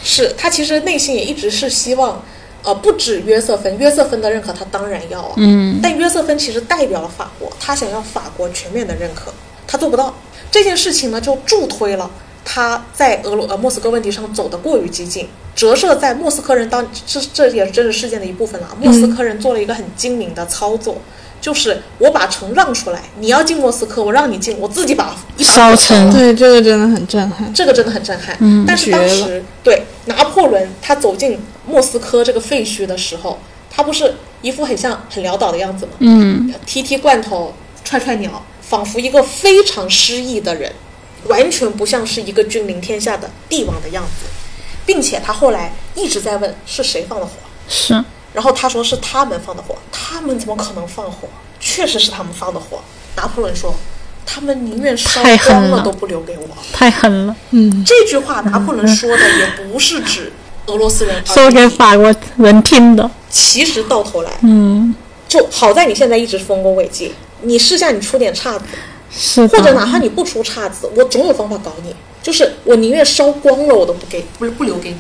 是他其实内心也一直是希望呃，不止约瑟芬，约瑟芬的认可他当然要啊，嗯，但约瑟芬其实代表了法国，他想要法国全面的认可，他做不到这件事情呢，就助推了他在俄罗呃莫斯科问题上走得过于激进，折射在莫斯科人当这这也是真实事件的一部分了。莫斯科人做了一个很精明的操作，就是我把城让出来，你要进莫斯科，我让你进，我自己把一把火烧成对，这个真的很震撼。这个真的很震撼。嗯。但是当时对拿破仑他走进莫斯科这个废墟的时候，他不是一副很像很潦倒的样子吗？嗯，踢踢罐头，踹踹鸟，仿佛一个非常失意的人，完全不像是一个君临天下的帝王的样子，并且他后来一直在问是谁放的火，是，然后他说是他们放的火，他们怎么可能放火？确实是他们放的火。拿破仑说，他们宁愿烧光了都不留给我。太狠了，嗯，这句话拿破仑说的也不是指俄罗斯人，*laughs* 说给法国人听的，其实到头来，嗯，就好在你现在一直丰功伟绩，你试下你出点岔子，是或者哪，怕你不出岔子，我总有方法搞你。就是我宁愿烧光了，我都不给，不不留给你。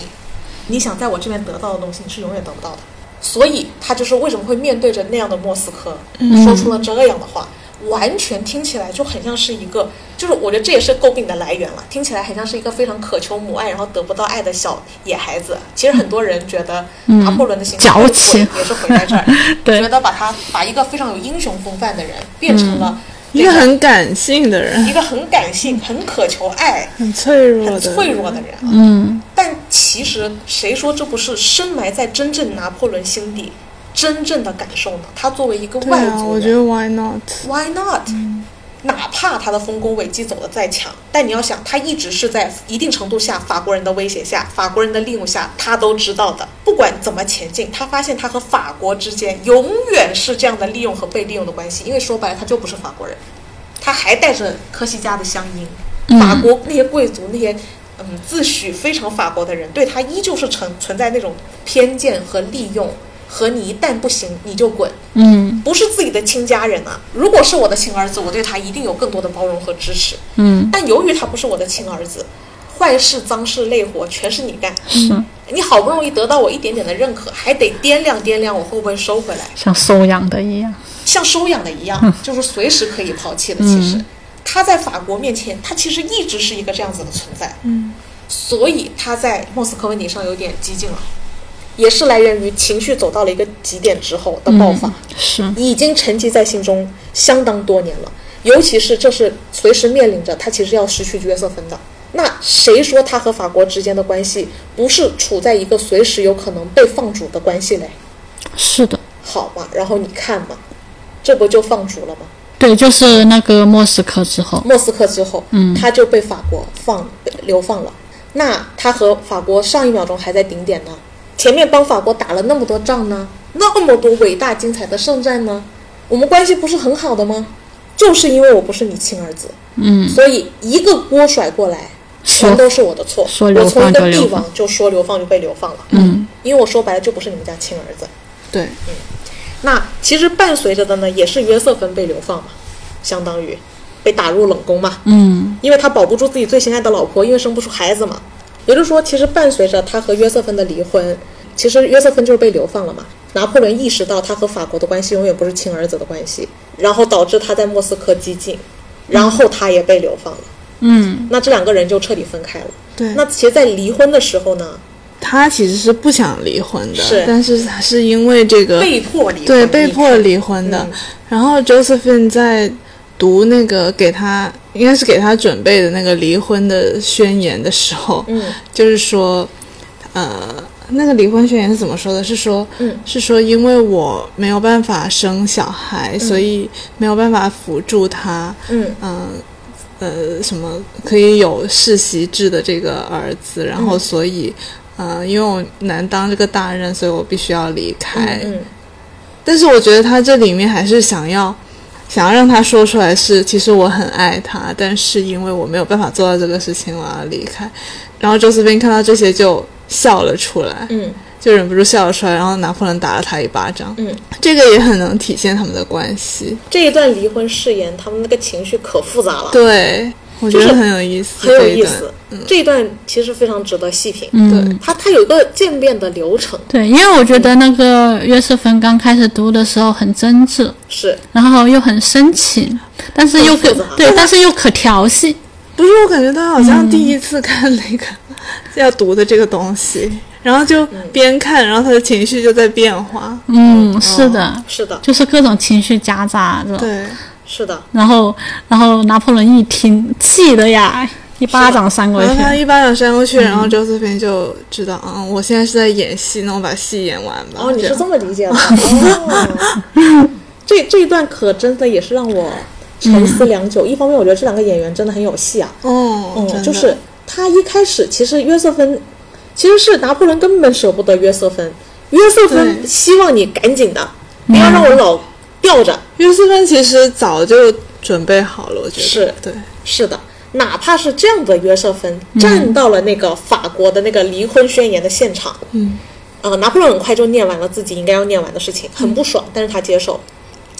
你想在我这边得到的东西，你是永远得不到的。所以他就是为什么会面对着那样的莫斯科，说出了这样的话，完全听起来就很像是一个，就是我觉得这也是诟病的来源了。听起来很像是一个非常渴求母爱，然后得不到爱的小野孩子。其实很多人觉得拿破仑的形象矫情也是毁在这儿，对 *laughs* 觉得把他把一个非常有英雄风范的人变成了一个很感性的人，一个很感性、很渴求爱、很脆弱很的，脆弱的人啊。嗯，但其实谁说这不是深埋在真正拿破仑心底真正的感受呢？他作为一个外族人、我觉得 why not？Why not？、哪怕他的丰功伟绩走得再强，但你要想，他一直是在一定程度下法国人的威胁下、法国人的利用下，他都知道的。不管怎么前进，他发现他和法国之间永远是这样的利用和被利用的关系，因为说白了，他就不是法国人，他还带着科西嘉的乡音。法国那些贵族那些。嗯，自诩非常法国的人，对他依旧是存存在那种偏见和利用，和你一旦不行你就滚，嗯不是自己的亲家人啊。如果是我的亲儿子，我对他一定有更多的包容和支持。嗯，但由于他不是我的亲儿子，坏事、脏事、累活全是你干。是你好不容易得到我一点点的认可，还得掂量掂量我会不会收回来，像收养的一样，像收养的一样，就是随时可以抛弃的。其实、他在法国面前，他其实一直是一个这样子的存在。嗯，所以他在莫斯科问题上有点激进了，也是来源于情绪走到了一个极点之后的爆发。是，已经沉积在心中相当多年了。尤其是这是随时面临着他其实要失去约瑟芬的。那谁说他和法国之间的关系不是处在一个随时有可能被放逐的关系嘞？是的，好嘛，然后你看嘛，这不就放逐了吗？对，就是那个莫斯科之后，莫斯科之后，嗯他就被法国放流放了。那他和法国上一秒钟还在顶点呢，前面帮法国打了那么多仗呢，那么多伟大精彩的圣战呢，我们关系不是很好的吗？就是因为我不是你亲儿子，嗯，所以一个锅甩过来，全都是我的错。我从一个帝王就说流放就被流放了，嗯，因为我说白了就不是你们家亲儿子。对，嗯。那其实伴随着的呢，也是约瑟芬被流放嘛，相当于被打入冷宫嘛，嗯，因为他保不住自己最心爱的老婆，因为生不出孩子嘛。也就是说，其实伴随着他和约瑟芬的离婚，其实约瑟芬就是被流放了嘛。拿破仑意识到他和法国的关系永远不是亲儿子的关系，然后导致他在莫斯科激进，然后他也被流放了。嗯，那这两个人就彻底分开了。对那其实，在离婚的时候呢，他其实是不想离婚的，是但是他是因为这个被迫离婚，对被迫离婚的。嗯然后 Josephine 在读那个给他应该是给他准备的那个离婚的宣言的时候，嗯就是说，呃，那个离婚宣言是怎么说的？是说，嗯是说因为我没有办法生小孩，所以没有办法辅助他，嗯嗯。呃，什么可以有世袭制的这个儿子，然后所以，呃，因为我难当这个大任，所以我必须要离开。嗯但是我觉得他这里面还是想要，想要让他说出来是，其实我很爱他，但是因为我没有办法做到这个事情，我要离开。然后周斯宾看到这些就笑了出来，嗯就忍不住笑了出来。然后拿破仑打了他一巴掌，嗯，这个也很能体现他们的关系。这一段离婚誓言，他们那个情绪可复杂了。对，我觉得很有意思，很有这一段意思。这一段其实非常值得细品。嗯，它它有一个渐变的流程，对，因为我觉得那个约瑟芬刚开始读的时候很真挚，是。然后又很深情，但是又可对，但是又可调戏。不是，我感觉他好像第一次看那个、*laughs* 要读的这个东西，然后就边看，然后他的情绪就在变化。嗯，是的，是的，就是各种情绪夹杂着。对，是的，然后，然后拿破仑一听，气的呀，一巴掌扇过去然后。他一巴掌扇过去，然后周斯平就知道，嗯，我现在是在演戏，那我把戏演完吧。哦，你是这么理解的？*laughs* 哦，这这一段可真的也是让我沉思良久。一方面，我觉得这两个演员真的很有戏啊。哦，嗯，就是他一开始其实约瑟芬其实是拿破仑根本舍不得约瑟芬，约瑟芬希望你赶紧的，不要让我老吊着。约瑟芬其实早就准备好了，我觉得是对，是的，哪怕是这样的约瑟芬站到了那个法国的那个离婚宣言的现场，嗯，呃，拿破仑很快就念完了自己应该要念完的事情，很不爽，但是他接受。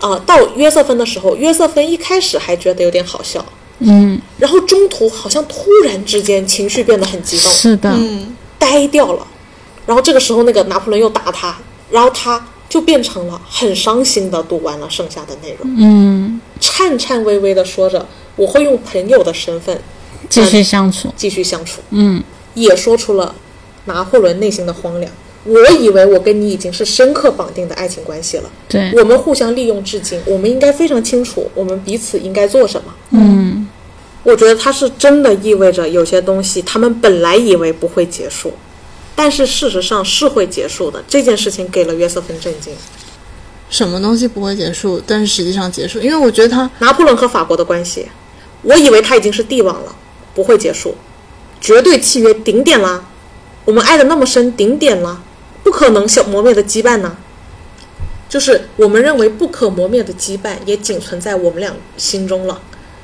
啊、到约瑟芬的时候，约瑟芬一开始还觉得有点好笑，嗯，然后中途好像突然之间情绪变得很激动，是的，嗯，呆掉了。然后这个时候，那个拿破仑又打他，然后他就变成了很伤心的读完了剩下的内容，嗯，颤颤巍巍的说着：“我会用朋友的身份继续相处。继续相处。”嗯，也说出了拿破仑内心的荒凉。我以为我跟你已经是深刻绑定的爱情关系了，对，我们互相利用至今，我们应该非常清楚我们彼此应该做什么。嗯，我觉得它是真的意味着有些东西他们本来以为不会结束，但是事实上是会结束的。这件事情给了约瑟芬震惊。什么东西不会结束，但是实际上结束，因为我觉得他拿破仑和法国的关系，我以为他已经是帝王了，不会结束，绝对契约顶点啦，我们爱的那么深，顶点啦，不可能消磨灭的羁绊呢。就是我们认为不可磨灭的羁绊，也仅存在我们俩心中了。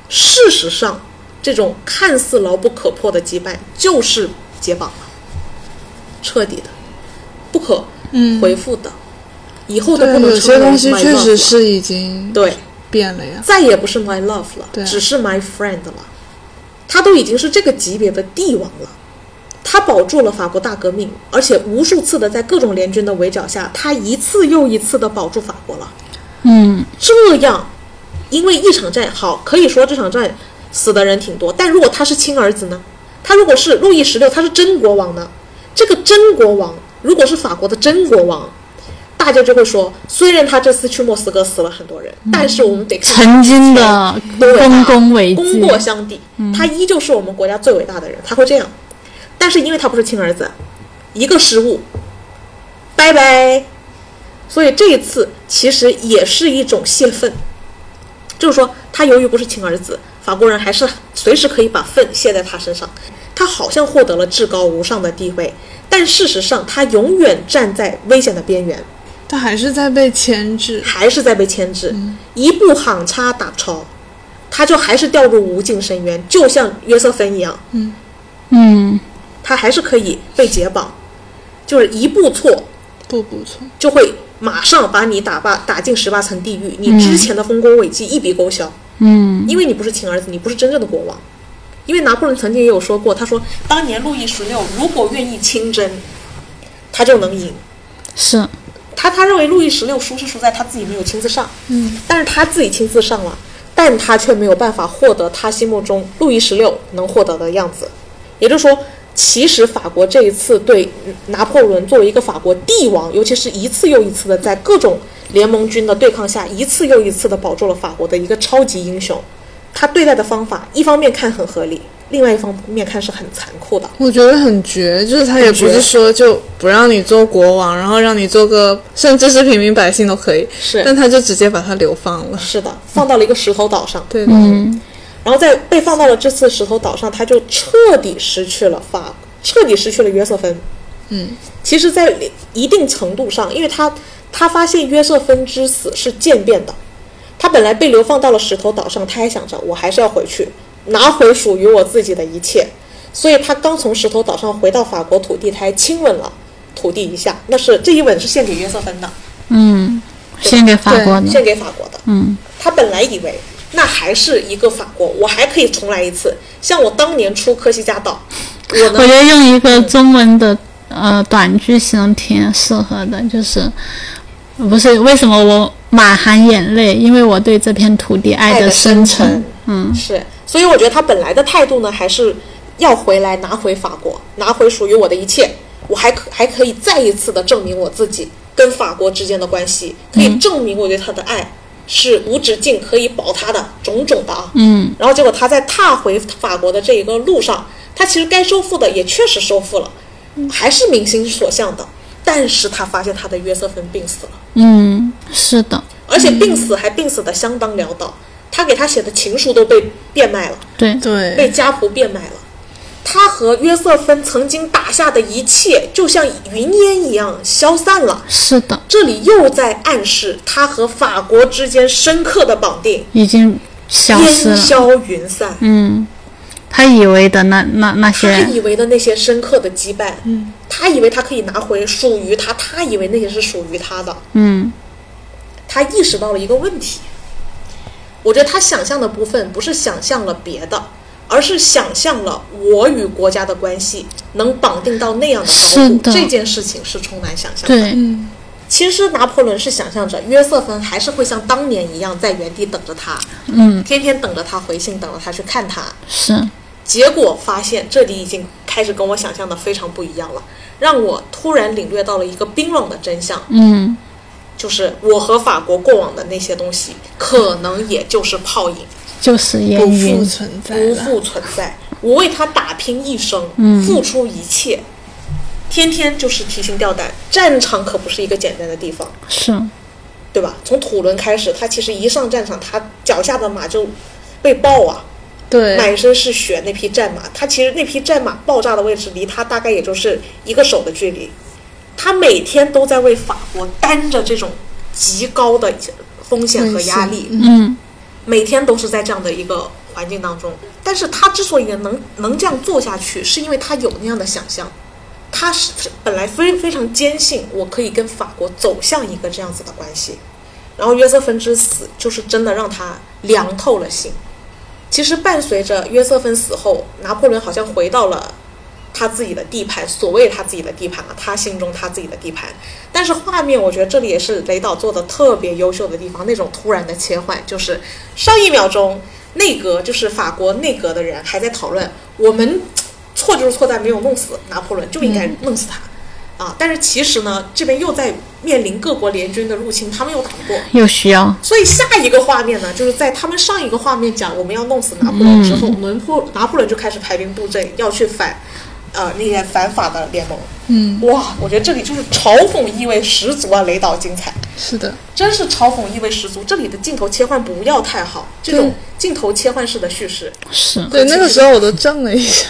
事实上，这种看似牢不可破的羁绊，就是解绑了，彻底的，不可回复的，以后都不能成为有些东西确实是已经对。变了呀。再也不是 my love 了，只是 my friend 了。他都已经是这个级别的帝王了，他保住了法国大革命，而且无数次的在各种联军的围剿下，他一次又一次的保住法国了。嗯，这样，因为一场战好，可以说这场战死的人挺多，但如果他是亲儿子呢？他如果是路易十六，他是真国王呢？这个真国王如果是法国的真国王，大家就会说，虽然他这次去莫斯科死了很多人，但是我们得看曾经的丰功伟功，过相抵，他依旧是我们国家最伟大的人，他会这样。但是因为他不是亲儿子，一个失误，拜拜。所以这一次其实也是一种泄愤，就是说他由于不是亲儿子，法国人还是随时可以把愤泄在他身上。他好像获得了至高无上的地位，但事实上他永远站在危险的边缘。他还是在被牵制。还是在被牵制，一步行差打超，他就还是掉入无尽深渊，就像约瑟芬一样，嗯，他还是可以被解绑，就是一步错步步错，就会马上把你打罢打进十八层地狱，你之前的丰功伟绩一笔勾销，嗯，因为你不是亲儿子，你不是真正的国王。因为拿破仑曾经也有说过，他说当年路易十六如果愿意亲征，他就能赢。是，他他认为路易十六输是输在他自己没有亲自上，嗯，但是他自己亲自上了，但他却没有办法获得他心目中路易十六能获得的样子。也就是说，其实法国这一次对拿破仑作为一个法国帝王，尤其是一次又一次的在各种联盟军的对抗下，一次又一次的保住了法国的一个超级英雄。他对待的方法，一方面看很合理，另外一方面看是很残酷的。我觉得很绝，就是他也不是说就不让你做国王，然后让你做个甚至是平民百姓都可以，是但他就直接把他流放了。是的，放到了一个石头岛上。对的，嗯，然后在被放到了这次石头岛上，他就彻底失去了法，彻底失去了约瑟芬。嗯，其实，在一定程度上，因为他他发现约瑟芬之死是渐变的，他本来被流放到了石头岛上，他还想着我还是要回去拿回属于我自己的一切，所以他刚从石头岛上回到法国土地，他还亲吻了土地一下，那是这一吻是献给约瑟芬的，嗯，献给法国的，献给法国的。嗯，他本来以为那还是一个法国，我还可以重来一次。像我当年出科西嘉岛，我我觉得用一个中文的呃短句形容挺适合的，就是不是为什么我满含眼泪，因为我对这片土地爱的深沉。嗯，是，所以我觉得他本来的态度呢，还是要回来拿回法国，拿回属于我的一切。我还可还可以再一次的证明我自己跟法国之间的关系，可以证明我对他的爱是无止境，可以保他的种种的啊。嗯，然后结果他在踏回法国的这一个路上，他其实该收复的也确实收复了，还是民心所向的。但是他发现他的约瑟芬病死了。嗯，是的，而且病死还病死的相当潦倒，他给他写的情书都被变卖了，对，对，被家仆变卖了。他和约瑟芬曾经打下的一切，就像云烟一样消散了。是的，这里又在暗示他和法国之间深刻的绑定已经消失了。烟消云散。嗯，他以为的那那那些他，以为的那些深刻的羁绊，嗯，他以为他可以拿回属于他，他以为那些是属于他的，嗯，他意识到了一个问题。我觉得他想象的部分不是想象了别的，而是想象了我与国家的关系能绑定到那样的高度，这件事情是充满想象的。对，其实拿破仑是想象着约瑟芬还是会像当年一样在原地等着他，嗯，天天等着他回信，等着他去看他。是，结果发现这里已经开始跟我想象的非常不一样了，让我突然领略到了一个冰冷的真相，嗯，就是我和法国过往的那些东西，可能也就是泡影，就是烟不复云。存在。不复存在。我为他打拼一生，付出一切，天天就是提心吊胆。战场可不是一个简单的地方，是，对吧？从土伦开始，他其实一上战场，他脚下的马就被爆啊，对，满身是血那匹战马，他其实那匹战马爆炸的位置离他大概也就是一个手的距离。他每天都在为法国担着这种极高的风险和压力，嗯，每天都是在这样的一个环境当中。但是他之所以能能这样做下去，是因为他有那样的想象。他是本来非非常坚信我可以跟法国走向一个这样子的关系，然后约瑟芬之死就是真的让他凉透了心。其实伴随着约瑟芬死后，拿破仑好像回到了他自己的地盘，所谓他自己的地盘啊，他心中他自己的地盘。但是画面，我觉得这里也是雷导做的特别优秀的地方，那种突然的切换，就是上一秒钟内阁就是法国内阁的人还在讨论，我们错就是错在没有弄死拿破仑，就应该弄死他。啊！但是其实呢，这边又在面临各国联军的入侵，他们又打不过，又需要。所以下一个画面呢，就是在他们上一个画面讲我们要弄死拿破仑之后，拿破拿破仑就开始排兵布阵，要去反，啊那些反法的联盟。嗯，哇，我觉得这里就是嘲讽意味十足啊，雷导精彩，是的，真是嘲讽意味十足。这里的镜头切换不要太好，这种镜头切换式的叙事，是，对，那个时候我都怔了一下。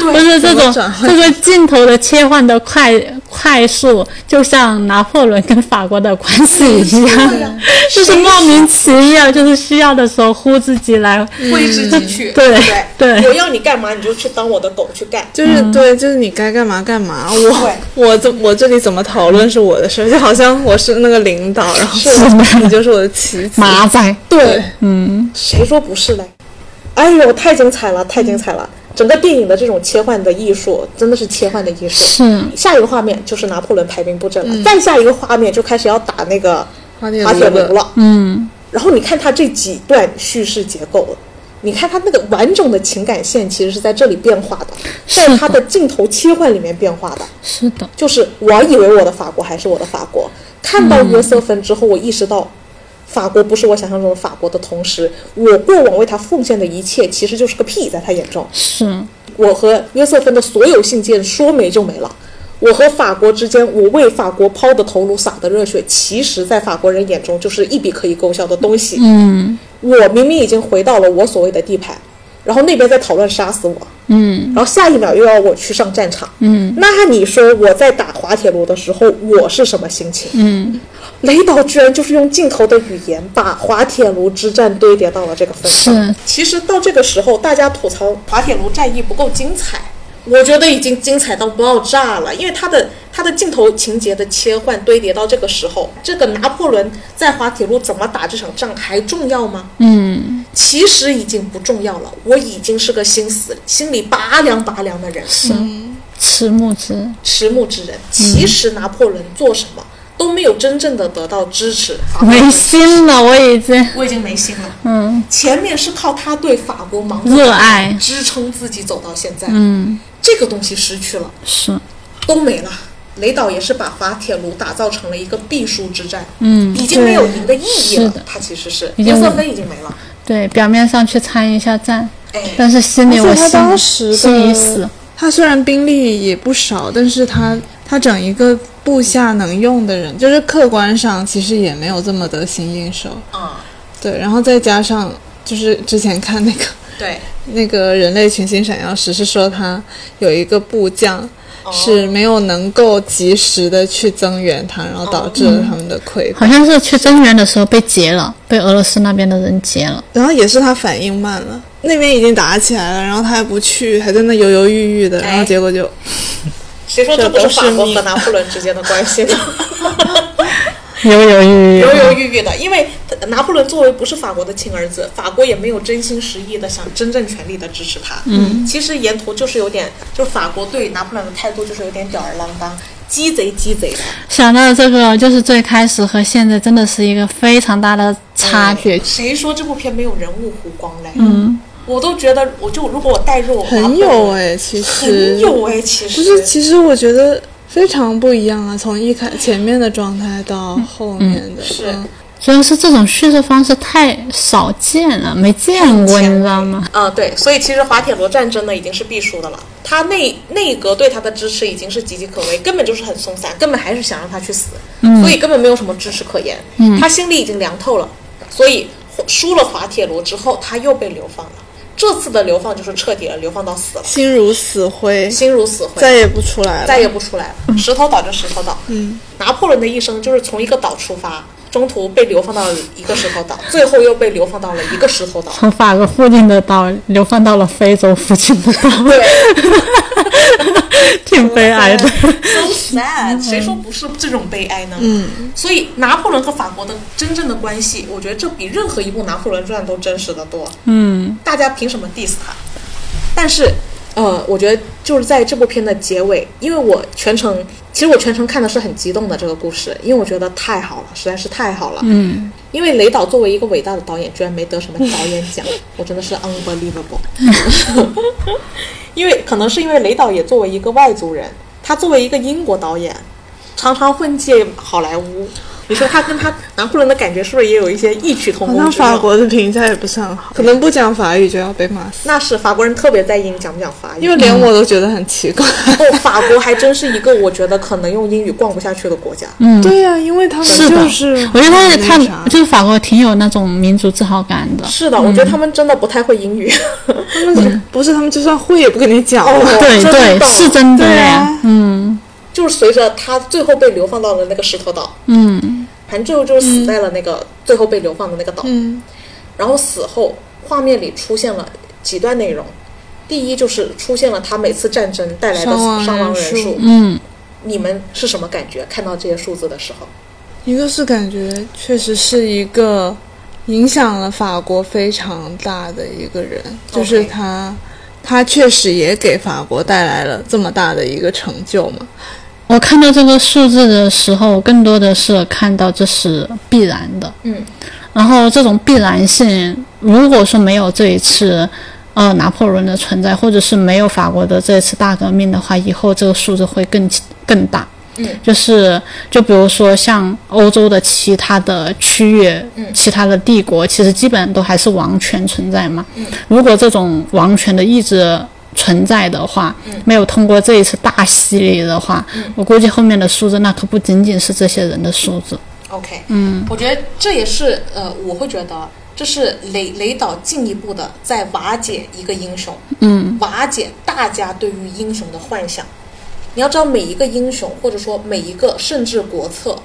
不是这种这个镜头的切换的快快速，就像拿破仑跟法国的关系一样，*laughs* 就是莫名其妙，就是需要的时候呼自己来。挥之即去。对对对我要你干嘛你就去当我的狗去干。就是、对，就是你该干嘛干嘛。对我我这我这里怎么讨论是我的事，就好像我是那个领导，然后你就是我的棋子。马仔，对，嗯，谁说不是嘞？哎呦，太精彩了，太精彩了！整个电影的这种切换的艺术，真的是切换的艺术。是下一个画面就是拿破仑排兵布阵了，再下一个画面就开始要打那个滑铁滑铁卢了。嗯，然后你看他这几段叙事结构，你看他那个完整的情感线其实是在这里变化的，在他的镜头切换里面变化的。是的，就是我以为我的法国还是我的法国，看到约瑟芬之后，我意识到。法国不是我想象中的法国的同时，我过往为他奉献的一切其实就是个屁，在他眼中。是我和约瑟芬的所有信件说没就没了。我和法国之间，我为法国抛的头颅、洒的热血，其实在法国人眼中就是一笔可以勾销的东西。嗯我明明已经回到了我所谓的地盘，然后那边在讨论杀死我，嗯然后下一秒又要我去上战场。嗯那你说我在打滑铁卢的时候，我是什么心情？嗯，雷导居然就是用镜头的语言，把滑铁卢之战堆叠到了这个份上。是其实到这个时候，大家吐槽滑铁卢战役不够精彩，我觉得已经精彩到爆炸了。因为他的他的镜头情节的切换堆叠到这个时候，这个拿破仑在滑铁卢怎么打这场仗还重要吗？嗯。其实已经不重要了，我已经是个心死、心里拔凉拔凉的人，是。迟暮之人，迟暮之人。其实拿破仑做什么都没有真正的得到支持，没心了，我已经，我已经没心了。嗯，前面是靠他对法国盲目热爱，支撑自己走到现在，嗯，这个东西失去了，是，都没了。雷导也是把滑铁卢打造成了一个必输之战，嗯，已经没有赢的意义了是的。他其实是已经约瑟芬已经没了，对，表面上去参一下战，哎，但是心里我心当时的心已死，他虽然兵力也不少，但是他他整一个部下能用的人，就是客观上其实也没有这么得心应手。嗯、对，然后再加上就是之前看那个对，那个人类群星闪耀时，是说他有一个部将哦是没有能够及时的去增援他，然后导致了他们的溃败。好像是去增援的时候被劫了，被俄罗斯那边的人劫了。然后也是他反应慢了，那边已经打起来了，然后他还不去，还在那犹犹豫豫的，然后哎结果就谁说这不是法国和拿破仑之间的关系呢？*laughs* 犹犹豫豫犹，犹豫豫的，因为拿破仑作为不是法国的亲儿子，法国也没有真心实意的想真正全力的支持他。嗯，其实沿途就是有点，就法国对拿破仑的态度就是有点吊儿郎当、鸡贼鸡贼的。想到这个，就是最开始和现在真的是一个非常大的差距。谁说这部片没有人物弧光嘞？嗯，我都觉得，我就如果我带入拿很有哎，其实很有哎，其实不是，其实我觉得非常不一样啊，从一开前面的状态到后面的，是嗯主要是这种叙事方式太少见了，没见过，你知道吗？嗯，对，所以其实滑铁卢战争呢已经是必输的了。他内内阁对他的支持已经是岌岌可危，根本就是很松散，根本还是想让他去死，所以根本没有什么支持可言。他心里已经凉透了，所以输了滑铁卢之后，他又被流放了。这次的流放就是彻底了，流放到死了，心如死灰，心如死灰，再也不出来了，再也不出来了。石头岛就石头岛。嗯，拿破仑的一生就是从一个岛出发，中途被流放到了一个石头岛，最后又被流放到了一个石头岛。从法国附近的岛流放到了非洲附近的岛，*laughs* 挺悲哀的。*laughs* so sad，谁说不是这种悲哀呢？嗯，所以拿破仑和法国的真正的关系，我觉得这比任何一部拿破仑传都真实的多。嗯，大家凭什么 diss 他？但是，呃，我觉得就是在这部片的结尾，因为我全程，其实我全程看的是很激动的这个故事，因为我觉得太好了，实在是太好了。嗯，因为雷导作为一个伟大的导演，居然没得什么导演奖，*laughs* 我真的是 unbelievable。*laughs* 因为可能是因为雷导也作为一个外族人，他作为一个英国导演，常常混迹好莱坞。你说他跟他拿破仑的感觉是不是也有一些异曲同好像工之妙？法国的评价也不是很好，可能不讲法语就要被骂死，那是法国人特别在意你讲不讲法语，因为连我都觉得很奇怪。哦，法国还真是一个我觉得可能用英语逛不下去的国家。嗯，对呀、因为他们就是我觉得他很那他就是法国挺有那种民族自豪感的。是的，我觉得他们真的不太会英语。他们不是他们就算会也不跟你讲哦。对对，是真的呀啊。嗯就是随着他最后被流放到了那个石头岛，嗯反正最后就是死在了那个、最后被流放的那个岛。嗯，然后死后画面里出现了几段内容，第一就是出现了他每次战争带来的伤亡人数。嗯，你们是什么感觉？看到这些数字的时候？一个是感觉确实是一个影响了法国非常大的一个人，就是他，他确实也给法国带来了这么大的一个成就嘛。我看到这个数字的时候，更多的是看到这是必然的。嗯，然后这种必然性，如果说没有这一次，呃，拿破仑的存在，或者是没有法国的这一次大革命的话，以后这个数字会更更大。嗯，就是就比如说像欧洲的其他的区域，嗯其他的帝国，其实基本都还是王权存在嘛。嗯，如果这种王权的意志存在的话，没有通过这一次大洗礼的话，我估计后面的数字那可不仅仅是这些人的数字。OK，嗯，我觉得这也是呃，我会觉得这是雷雷导进一步的在瓦解一个英雄，嗯，瓦解大家对于英雄的幻想。你要知道，每一个英雄，或者说每一个甚至国策，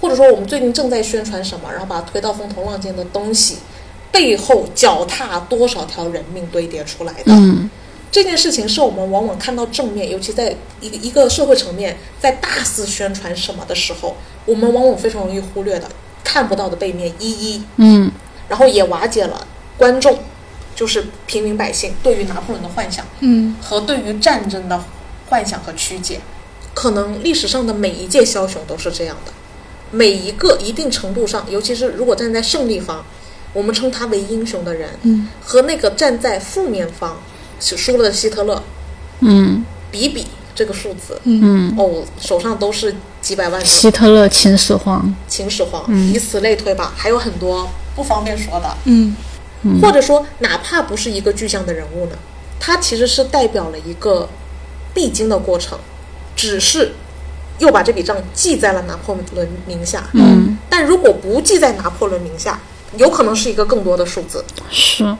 或者说我们最近正在宣传什么，然后把它推到风头浪尖的东西，背后脚踏多少条人命堆叠出来的。嗯这件事情是我们往往看到正面，尤其在一个一个社会层面，在大肆宣传什么的时候，我们往往非常容易忽略的，看不到的背面一一，嗯。然后也瓦解了观众，就是平民百姓对于拿破仑的幻想，嗯。和对于战争的幻想和曲解。可能历史上的每一届枭雄都是这样的，每一个一定程度上，尤其是如果站在胜利方，我们称他为英雄的人，嗯，和那个站在负面方是输了的希特勒嗯。比比这个数字，嗯，哦，手上都是几百万个希特勒、秦始皇，秦始皇，以此类推吧，还有很多不方便说的，嗯。或者说哪怕不是一个具象的人物呢，他其实是代表了一个必经的过程，只是又把这笔账记在了拿破仑名下。嗯，但如果不记在拿破仑名下，有可能是一个更多的数字，是，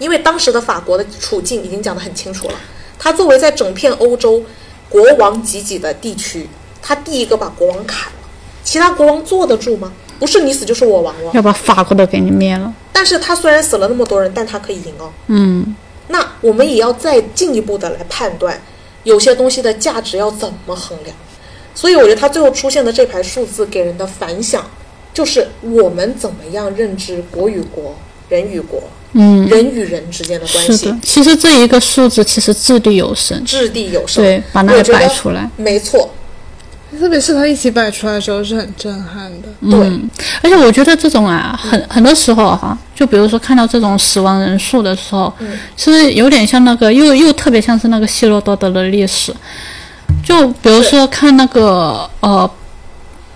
因为当时的法国的处境已经讲得很清楚了。他作为在整片欧洲国王济济的地区，他第一个把国王砍了，其他国王坐得住吗？不是你死就是我亡了。要把法国都给你灭了。但是他虽然死了那么多人，但他可以赢哦。嗯那我们也要再进一步的来判断，有些东西的价值要怎么衡量。所以我觉得他最后出现的这排数字给人的反响，就是我们怎么样认知国与国、人与国、嗯，人与人之间的关系。是的，，其实这一个数字其实掷地有声，掷地有声。对，把那个摆出来。没错，特别是他一起摆出来的时候是很震撼的。对，嗯，而且我觉得这种啊，很很多时候哈，就比如说看到这种死亡人数的时候，嗯。其实有点像那个，又又特别像是那个希罗多德的历史。就比如说看那个呃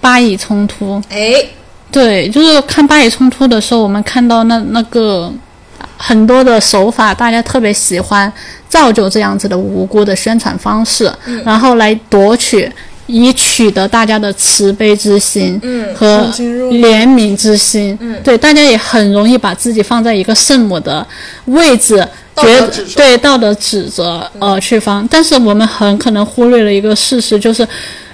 巴以冲突，哎，对，就是看巴以冲突的时候，我们看到那那个很多的手法，大家特别喜欢造就这样子的无辜的宣传方式，然后来夺取，以取得大家的慈悲之心，嗯。和怜悯之心，嗯。对，大家也很容易把自己放在一个圣母的位置。道觉得德指责。对道德指责呃去方，但是我们很可能忽略了一个事实，就是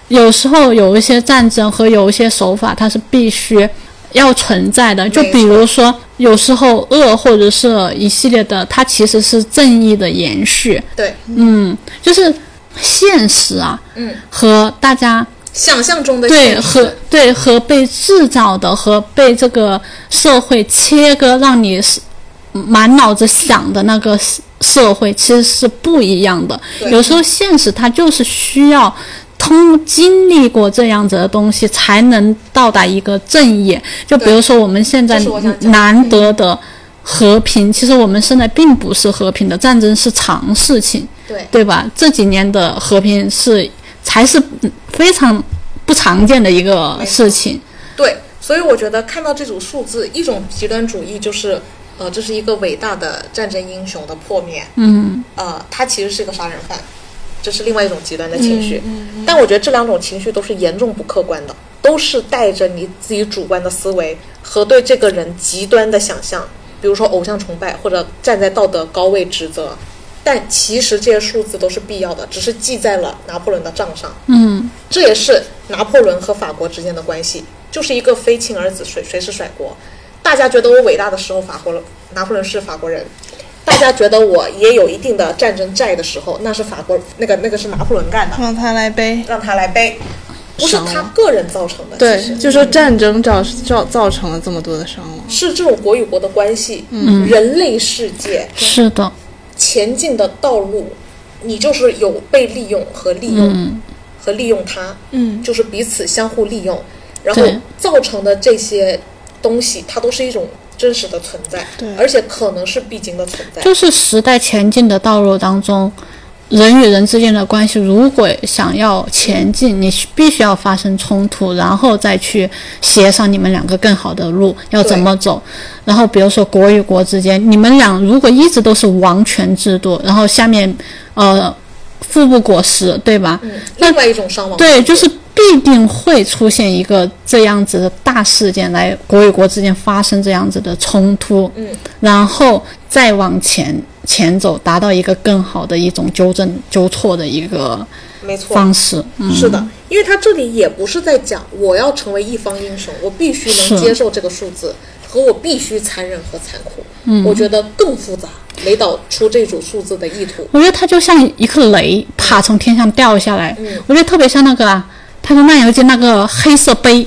有时候有一些战争和有一些手法，它是必须要存在的。就比如说，有时候恶或者是一系列的，它其实是正义的延续。对，嗯，就是现实啊，嗯，和大家想象中的对和对和被制造的和被这个社会切割，让你是满脑子想的那个社社会其实是不一样的。有时候现实它就是需要通经历过这样子的东西，才能到达一个正义。就比如说我们现在难得的和平，其实我们现在并不是和平的，战争是常事情。对对吧？这几年的和平是才是嗯非常不常见的一个事情。对，所以我觉得看到这组数字，一种极端主义就是，呃，这是一个伟大的战争英雄的破灭，嗯，呃，他其实是个杀人犯，这是另外一种极端的情绪。但我觉得这两种情绪都是严重不客观的，都是带着你自己主观的思维和对这个人极端的想象，比如说偶像崇拜或者站在道德高位指责。但其实这些数字都是必要的，只是记在了拿破仑的账上。嗯，这也是拿破仑和法国之间的关系，就是一个非亲儿子谁谁是甩锅。大家觉得我伟大的时候，法国人拿破仑是法国人；大家觉得我也有一定的战争债的时候，那是法国那个那个是拿破仑干的，让他来背。让他来背，不是他个人造成的。对实，就说战争造造造成了这么多的伤亡。是这种国与国的关系，嗯，人类世界是的，前进的道路，你就是有被利用和利用、嗯，和利用他，嗯，就是彼此相互利用，然后造成的这些东西，它都是一种真实的存在，对而且可能是必经的存在。就是时代前进的道路当中。人与人之间的关系，如果想要前进，你必须要发生冲突，然后再去协商你们两个更好的路要怎么走。然后比如说国与国之间，你们俩如果一直都是王权制度，然后下面呃富不果实，对吧？嗯，另外一种伤亡。对，就是必定会出现一个这样子的大事件，来国与国之间发生这样子的冲突，嗯，然后再往前前走，达到一个更好的一种纠正纠错的一个没错，方式。嗯，是的，因为他这里也不是在讲我要成为一方英雄，我必须能接受这个数字，和我必须残忍和残酷。嗯，我觉得更复杂，雷导出这组数字的意图。我觉得它就像一颗雷，啪从天上掉下来。嗯我觉得特别像那个啊，《他说漫游记》那个黑色杯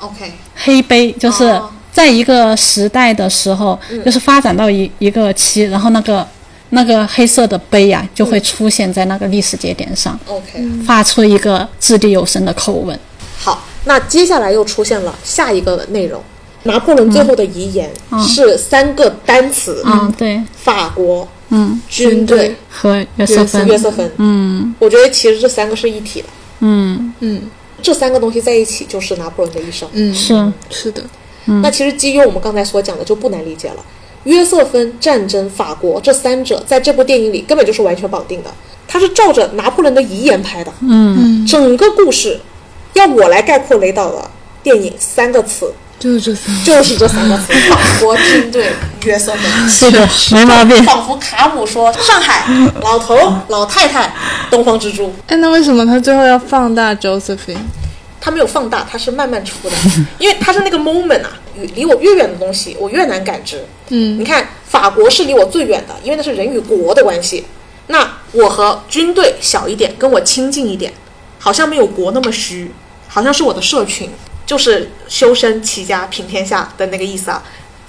，OK，黑杯就是哦在一个时代的时候，就是发展到一一个期，然后那个那个黑色的杯呀、就会出现在那个历史节点上，OK，发出一个掷地有声的口吻。好，那接下来又出现了下一个内容。拿破仑最后的遗言是三个单词：嗯，对，法国、嗯，军队、和约瑟芬，约瑟芬。嗯。我觉得其实这三个是一体的，嗯，嗯。这三个东西在一起就是拿破仑的一生。嗯，是，是的，那其实基于我们刚才所讲的就不难理解了。约瑟芬、战争、法国这三者在这部电影里根本就是完全绑定的，它是照着拿破仑的遗言拍的。嗯，整个故事，要我来概括雷导的电影三个词，就是这三个。就是这三个词：法国军队、约瑟芬。是的，没毛病。仿佛卡姆说：“上海老头、老太太、东方之珠。哎，那为什么他最后要放大 Josephine？” 他没有放大，他是慢慢出的，因为他是那个 moment 啊，离我越远的东西，我越难感知。嗯你看，法国是离我最远的，因为那是人与国的关系。那我和军队小一点，跟我亲近一点，好像没有国那么虚，好像是我的社群，就是修身齐家平天下的那个意思啊。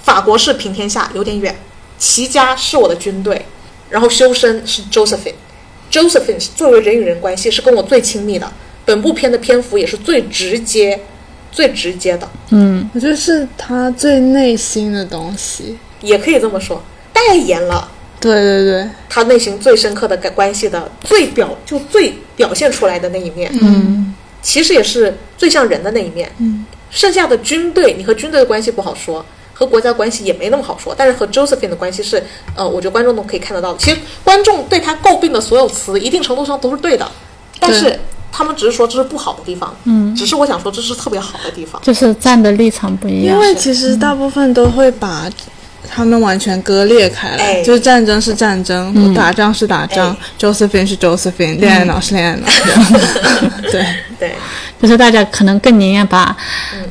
法国是平天下，有点远；齐家是我的军队，然后修身是 Josephine。Josephine 作为人与人关系是跟我最亲密的，本部片的篇幅也是最直接、最直接的，嗯，我觉得是他最内心的东西。也可以这么说，代言了对对对，他内心最深刻的感关系的最表就最表现出来的那一面，嗯，其实也是最像人的那一面。嗯，剩下的军队，你和军队的关系不好说，和国家关系也没那么好说，但是和 Josephine 的关系是，呃，我觉得观众都可以看得到的。其实观众对他诟病的所有词，一定程度上都是对的，但是他们只是说这是不好的地方，嗯，只是我想说这是特别好的地方。就是站的立场不一样。因为其实大部分都会把他们完全割裂开来，哎。就是战争是战争，打仗是打仗、j o s e p h i n e 是 Josephine，恋爱脑是恋爱脑，*laughs* 对，对，就是大家可能更宁愿把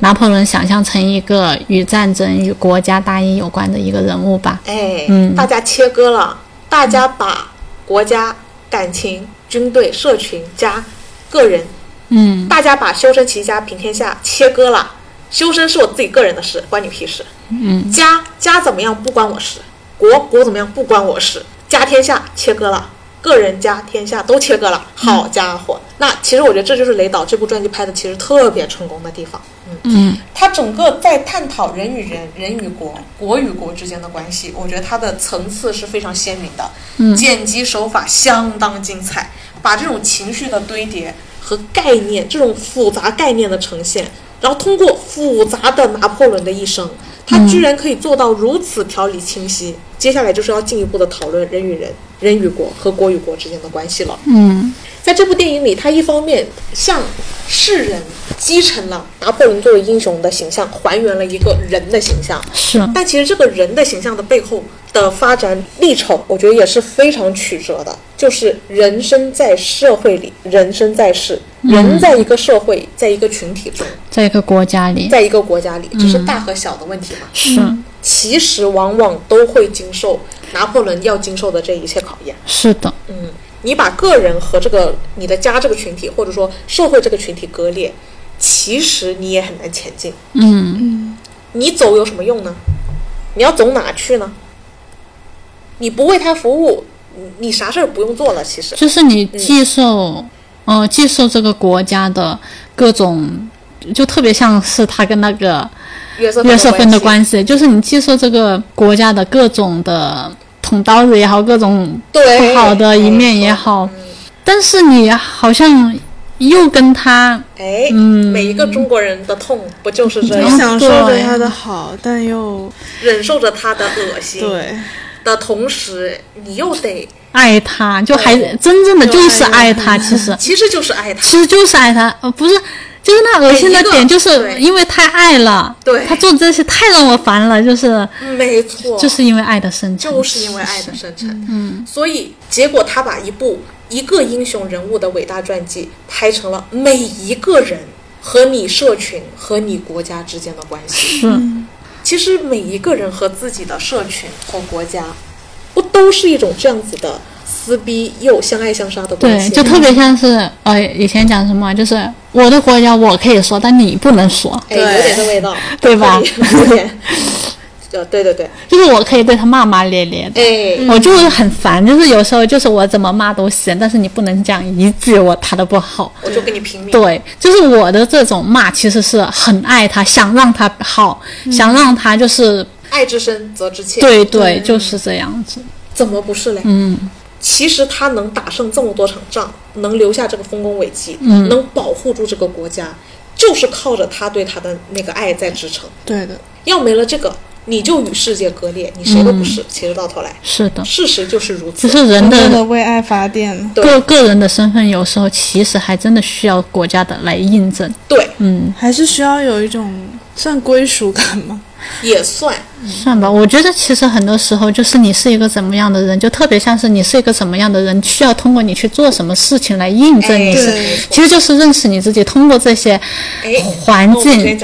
拿破仑想象成一个与战争、与国家大义有关的一个人物吧。哎，嗯。大家切割了，大家把国家、感情、军队、社群加个人，嗯。大家把修身齐家平天下切割了。修身是我自己个人的事，关你屁事。嗯，家家怎么样不关我事，国国怎么样不关我事。家天下切割了，个人家天下都切割了。好家伙，那其实我觉得这就是雷导这部传记拍的其实特别成功的地方。嗯。嗯他整个在探讨人与人、人与国、国与国之间的关系，我觉得它的层次是非常鲜明的，嗯剪辑手法相当精彩，把这种情绪的堆叠和概念，这种复杂概念的呈现，然后通过复杂的拿破仑的一生，他居然可以做到如此条理清晰。接下来就是要进一步的讨论人与人、人与国和国与国之间的关系了。嗯在这部电影里，他一方面向世人继承了拿破仑作为英雄的形象，还原了一个人的形象。是但其实这个人的形象的背后的发展历程，我觉得也是非常曲折的。就是人生在社会里，人生在世，人在一个社会，在一个群体中，在一个国家里，在一个国家里，只是大和小的问题嘛。是其实往往都会经受拿破仑要经受的这一切考验。是的，嗯，你把个人和这个你的家这个群体，或者说社会这个群体割裂，其实你也很难前进。嗯你走有什么用呢？你要走哪去呢？你不为他服务，你你啥事儿不用做了。其实，就是你接受，呃，接受这个国家的各种，就特别像是他跟那个约瑟芬的，关系，就是你接受这个国家的各种的捅刀子也好，各种不好的一面也好，但是你好像又跟他，哎，嗯每一个中国人的痛不就是这你样？享受着他的好，但又忍受着他的恶心。对，的同时，你又得，爱他，就还真正的就是爱他，其实。其实就是爱他。其实就是爱他，呃，不是，就是那恶心的每一个点，就是因为太爱了，对。他做这些太让我烦了，就是没错，就是因为爱的深沉，就是因为爱的深沉，嗯，所以结果他把一部一个英雄人物的伟大传记拍成了每一个人和你社群和你国家之间的关系。是，其实每一个人和自己的社群和国家，不都是一种这样子的撕逼又相爱相杀的关对，就特别像是呃，以前讲什么，就是我的国家我可以说，但你不能说，哎，有点这味道，对吧有点，呃，对对对，就是我可以对他骂骂咧咧的。哎，我就是很烦，就是有时候就是我怎么骂都行，但是你不能讲一句我他的不好。我就跟你拼命。对，就是我的这种骂其实是很爱他，想让他好，想让他就是爱之深责之切。对对，就是这样子。怎么不是嘞？嗯，其实他能打胜这么多场仗，能留下这个丰功伟绩，嗯能保护住这个国家，就是靠着他对他的那个爱在支撑。对的，要没了这个，你就与世界割裂，你谁都不是。其实到头来，是的，事实就是如此只。是人的的为爱发电。个个人的身份，有时候其实还真的需要国家的来印证。对，嗯，还是需要有一种算归属感吗？也算。算吧，我觉得其实很多时候就是你是一个怎么样的人，就特别像是你是一个怎么样的人，需要通过你去做什么事情来印证你是，对。其实就是认识你自己，通过这些哎，环境，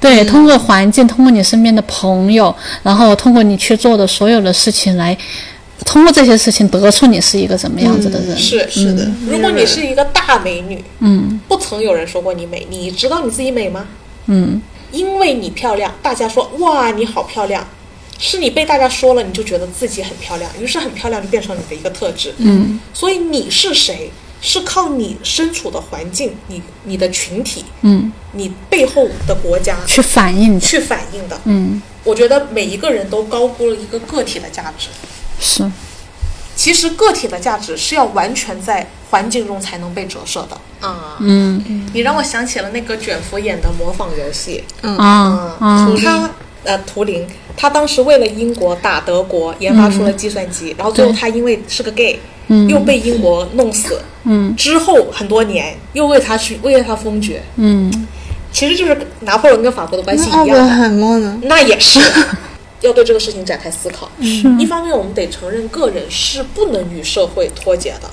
对，通过环境，通过你身边的朋友，然后通过你去做的所有的事情来。通过这些事情得出你是一个怎么样子的人，是是的。如果你是一个大美女，嗯。不曾有人说过你美，你知道你自己美吗？嗯，因为你漂亮，大家说哇你好漂亮，是你被大家说了，你就觉得自己很漂亮，于是很漂亮就变成你的一个特质。嗯，所以你是谁，是靠你身处的环境、你你的群体、嗯，你背后的国家去反映，去反映的。嗯，我觉得每一个人都高估了一个个体的价值。是，其实个体的价值是要完全在环境中才能被折射的啊。嗯。你让我想起了那个卷福演的模仿游戏，啊嗯，他呃图灵，他当时为了英国打德国，研发出了计算机，然后最后他因为是个 gay，、嗯。又被英国弄死，嗯。之后很多年又为他去为他封爵，嗯。其实就是拿破仑跟法国的关系一样的，海默呢？那也是。*laughs* 要对这个事情展开思考。是。一方面，我们得承认个人是不能与社会脱节的。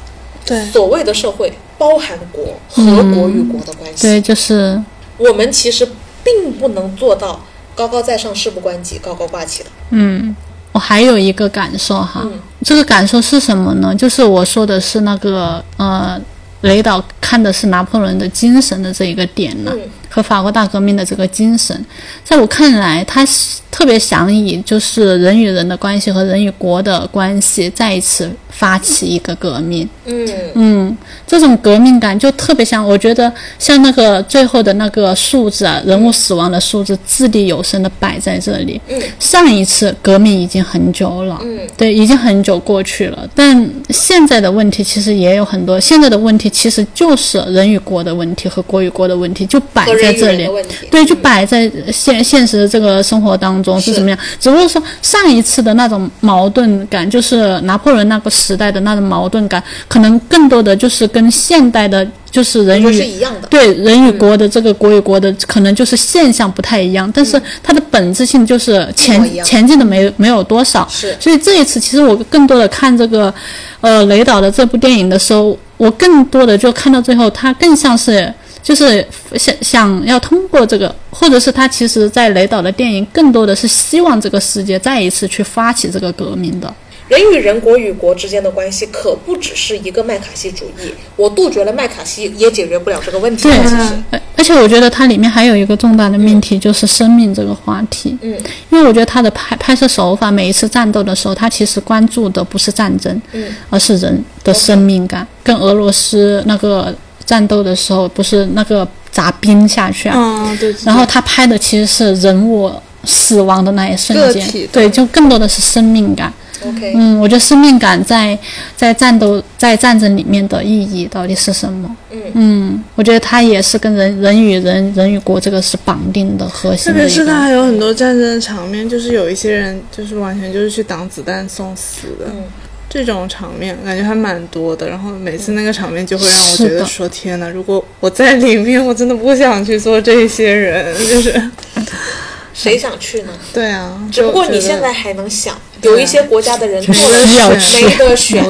对，所谓的社会包含国和国与国的关系。对，就是我们其实并不能做到高高在上、事不关己、高高挂起的。嗯，我还有一个感受哈，嗯这个感受是什么呢？就是我说的是那个呃，雷导看的是拿破仑的精神的这一个点呢，嗯和法国大革命的这个精神，在我看来，他是特别想以就是人与人的关系和人与国的关系再一次发起一个革命。嗯嗯，这种革命感就特别像，我觉得像那个最后的那个数字啊，人物死亡的数字，掷地有声的摆在这里。嗯上一次革命已经很久了，嗯对，已经很久过去了。但现在的问题其实也有很多，现在的问题其实就是人与国的问题和国与国的问题，就摆在这里。对，就嗯摆在现现实的这个生活当中是是怎么样？只不过说上一次的那种矛盾感，就是拿破仑那个时代的那种矛盾感，可能更多的就是跟现代的，就是人与一样的。对人与国的这个国与国的，可能就是现象不太一样，但是它的本质性就是前前进的没没有多少。是所以这一次，其实我更多的看这个，呃，雷导的这部电影的时候，我更多的就看到最后，它更像是就是想想要通过这个，或者是他其实在雷导的电影更多的是希望这个世界再一次去发起这个革命的。人与人、国与国之间的关系，可不只是一个麦卡锡主义。我杜绝了麦卡锡，也解决不了这个问题。对而且我觉得它里面还有一个重大的命题，就是生命这个话题。嗯因为我觉得他的拍拍摄手法，每一次战斗的时候，他其实关注的不是战争，嗯而是人的生命感。跟俄罗斯那个战斗的时候，不是那个砸冰下去啊，嗯，对。对然后他拍的其实是人物死亡的那一瞬间对，就更多的是生命感。，OK，嗯，我觉得生命感在在战斗在战争里面的意义到底是什么？嗯我觉得它也是跟人人与人人与国这个是绑定的核心的。特别是他还有很多战争的场面，就是有一些人就是完全就是去挡子弹送死的，嗯这种场面感觉还蛮多的。然后每次那个场面就会让我觉得 *laughs* 说：天哪！如果我在里面，我真的不想去做这些人，就是 *laughs* 谁想去呢？*laughs* 对啊。只不过你现在还能想，有一些国家的人没得选，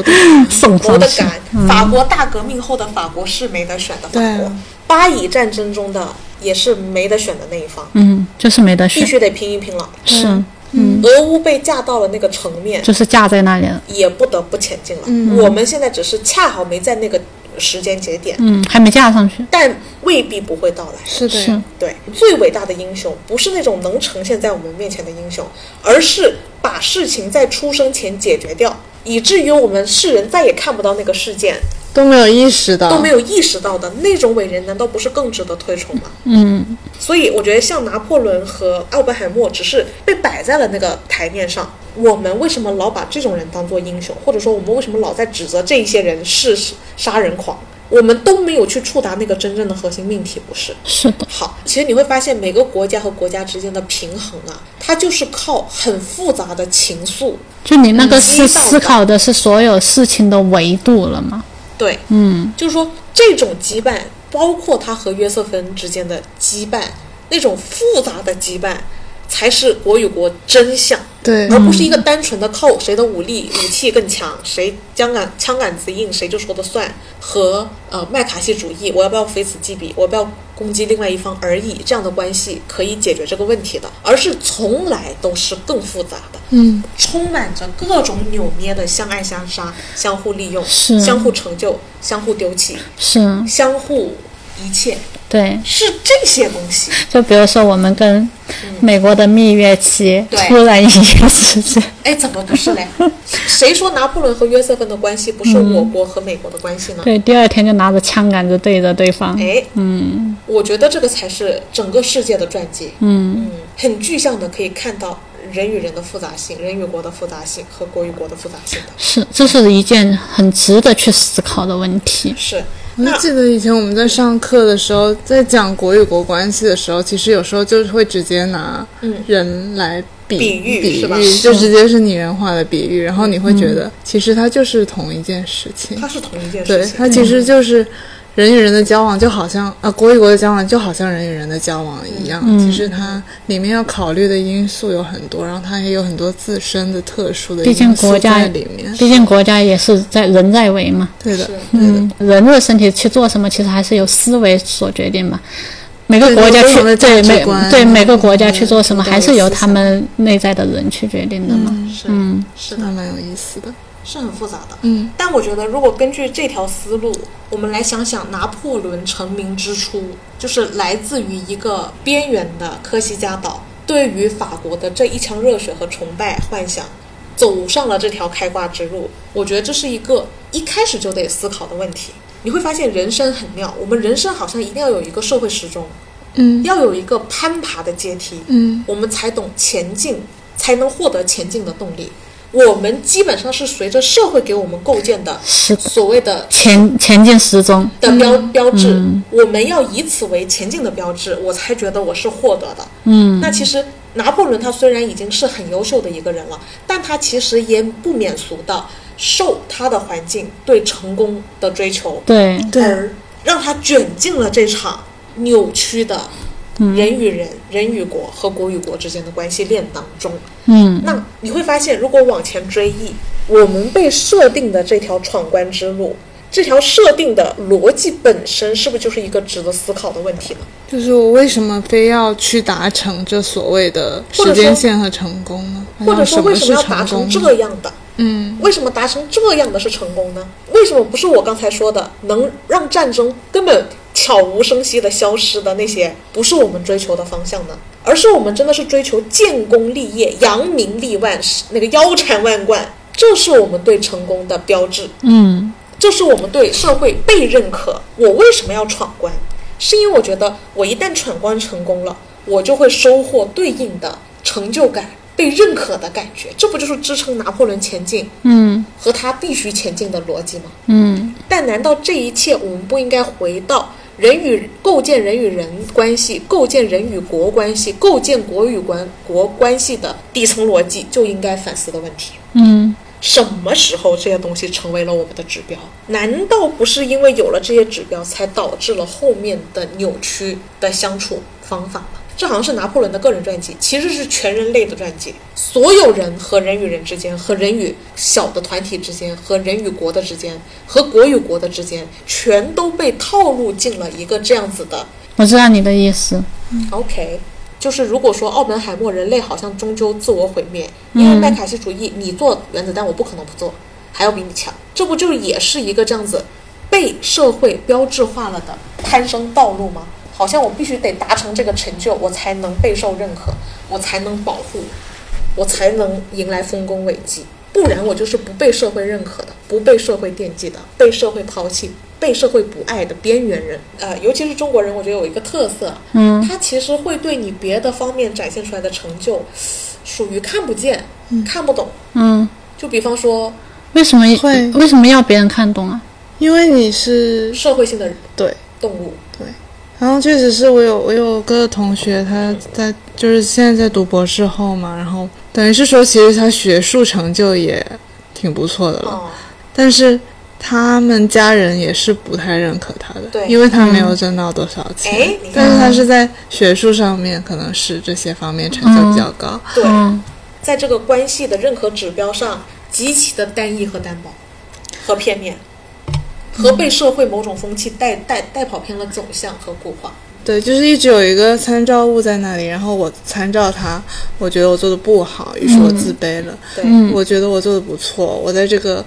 送没得上去。赶。法国大革命后的法国是没得选的法国巴以战争中的也是没得选的那一方，嗯，就是没得选，必须得拼一拼了。是嗯，俄乌被架到了那个层面，就是架在那里了。也不得不前进了。我们现在只是恰好没在那个时间节点，嗯，还没架上去。但未必不会到来。是的，是对，最伟大的英雄不是那种能呈现在我们面前的英雄，而是把事情在出生前解决掉，以至于我们世人再也看不到那个事件，都没有意识到，都没有意识到的那种伟人，难道不是更值得推崇吗？嗯，所以我觉得像拿破仑和奥本海默只是被摆在了那个台面上。我们为什么老把这种人当做英雄，或者说我们为什么老在指责这一些人是杀人狂？我们都没有去触达那个真正的核心命题，不是？是的，好，其实你会发现每个国家和国家之间的平衡啊，它就是靠很复杂的情愫。就你那个嗯是思考的是所有事情的维度了吗？对，嗯，就是说这种羁绊，包括他和约瑟芬之间的羁绊，那种复杂的羁绊，才是国与国真相。对，而不是一个单纯的靠谁的武力武器更强，谁枪杆枪杆子硬，谁就说的算，和呃麦卡锡主义，我要不要非此即彼，我要不要攻击另外一方而已，这样的关系可以解决这个问题的，而是从来都是更复杂的，嗯，充满着各种扭捏的相爱相杀、相互利用、是。相互成就、相互丢弃、是，相互一切，对。是这些东西。就比如说我们跟美国的蜜月期对突然一夜之间，哎，怎么不是嘞？谁说拿破仑和约瑟芬的关系不是我国和美国的关系呢？对，第二天就拿着枪杆子对着对方，哎，嗯，我觉得这个才是整个世界的传记，嗯，嗯，很具象的可以看到人与人的复杂性、人与国的复杂性和国与国的复杂性的。是，这是一件很值得去思考的问题。是，我就记得以前我们在上课的时候，在讲国与国关系的时候，其实有时候就是会直接拿嗯人来比比喻比是吧就直接是拟人化的比喻，然后你会觉得其实它就是同一件事情，它是同一件事，情。对它其实就是人与人的交往，就好像啊国与国的交往就好像人与人的交往一样，嗯。其实它里面要考虑的因素有很多，然后它也有很多自身的特殊的毕竟因素国家在里面，毕竟国家也是在人在为嘛，对的是，嗯，人的身体去做什么，其实还是由思维所决定嘛。每个国家去对每对每个国家嗯去做什么，还是由他们内在的人去决定的嘛。嗯，是的，蛮有意思的，是很复杂的。嗯。但我觉得，如果根据这条思路，我们来想想拿破仑成名之初，就是来自于一个边缘的科西嘉岛，对于法国的这一腔热血和崇拜幻想，走上了这条开挂之路。我觉得这是一个一开始就得思考的问题。你会发现人生很妙，我们人生好像一定要有一个社会时钟，嗯要有一个攀爬的阶梯，嗯我们才懂前进，才能获得前进的动力。我们基本上是随着社会给我们构建的是，所谓的前前进时钟。的标、标志，我们要以此为前进的标志，我才觉得我是获得的。嗯，那其实拿破仑他虽然已经是很优秀的一个人了，但他其实也不免俗的受他的环境对成功的追求，对，对。而让他卷进了这场扭曲的人与人、人与国和国与国之间的关系链当中。嗯，那你会发现，如果往前追忆，我们被设定的这条闯关之路，这条设定的逻辑本身，是不是就是一个值得思考的问题呢？就是我为什么非要去达成这所谓的时间线和成功呢？或者说，为什么要达成？这样的？嗯，为什么达成这样的是成功呢？为什么不是我刚才说的能让战争根本悄无声息的消失的那些，不是我们追求的方向呢？而是我们真的是追求建功立业、扬名立万、那个腰缠万贯，这是我们对成功的标志。嗯，这是我们对社会被认可。我为什么要闯关？是因为我觉得我一旦闯关成功了，我就会收获对应的成就感、被认可的感觉。这不就是支撑拿破仑前进嗯，和他必须前进的逻辑吗？嗯，但难道这一切我们不应该回到人与构建人与人关系、构建人与国关系、构建国与关国关系的底层逻辑就应该反思的问题？嗯，什么时候这些东西成为了我们的指标？难道不是因为有了这些指标，才导致了后面的扭曲的相处方法吗？这好像是拿破仑的个人传记，其实是全人类的传记。所有人和人与人之间，和人与小的团体之间，和人与国的之间，和国与国的之间，全都被套路进了一个这样子的我知道你的意思。OK。就是如果说奥本海默人类好像终究自我毁灭，因为麦卡锡主义，你做原子弹我不可能不做，还要比你强，这不就也是一个这样子被社会标志化了的攀升道路吗？好像我必须得达成这个成就，我才能备受认可，我才能保护，我才能迎来丰功伟绩，不然我就是不被社会认可的，不被社会惦记的，被社会抛弃。被社会不爱的边缘人，呃，尤其是中国人，我觉得有一个特色，嗯，他其实会对你别的方面展现出来的成就，属于看不见、嗯。看不懂。嗯，就比方说为什么会。为什么要别人看懂啊？因为你是社会性的对。动物，然后确实是我有我有个同学，他在就是现在在读博士后嘛，然后等于是说，其实他学术成就也挺不错的了，哦，但是他们家人也是不太认可他的，对因为他没有挣到多少钱，哎但是他是在学术上面可能是这些方面成就比较高，对，嗯。在这个关系的任何指标上，极其的单一和单薄，和片面，和被社会某种风气带带带跑偏了走向和固化。对，就是一直有一个参照物在那里，然后我参照它，我觉得我做的不好，于是我自卑了。对，嗯我觉得我做的不错，我在这个，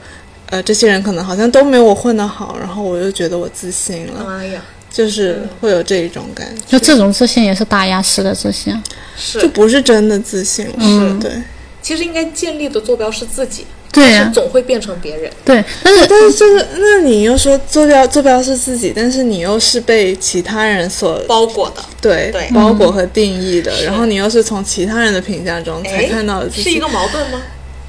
呃，这些人可能好像都没有我混得好，然后我又觉得我自信了，哎呀，就是会有这一种感觉，就这种自信也是打压式的自信。是，就不是真的自信了。嗯对，其实应该建立的坐标是自己，对呀、是总会变成别人。对，但是但是这个，那你又说坐标坐标是自己，但是你又是被其他人所包裹的，对对包裹和定义的，是然后你又是从其他人的评价中才哎看到的自己是一个。矛盾吗？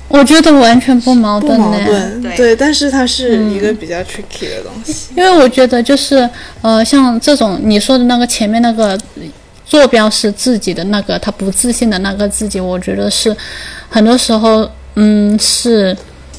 我觉得完全不矛盾呢。矛盾，对对，但是它是一个比较 tricky 的东西。因为我觉得就是呃，像这种你说的那个前面那个坐标是自己的那个他不自信的那个自己，我觉得是很多时候嗯是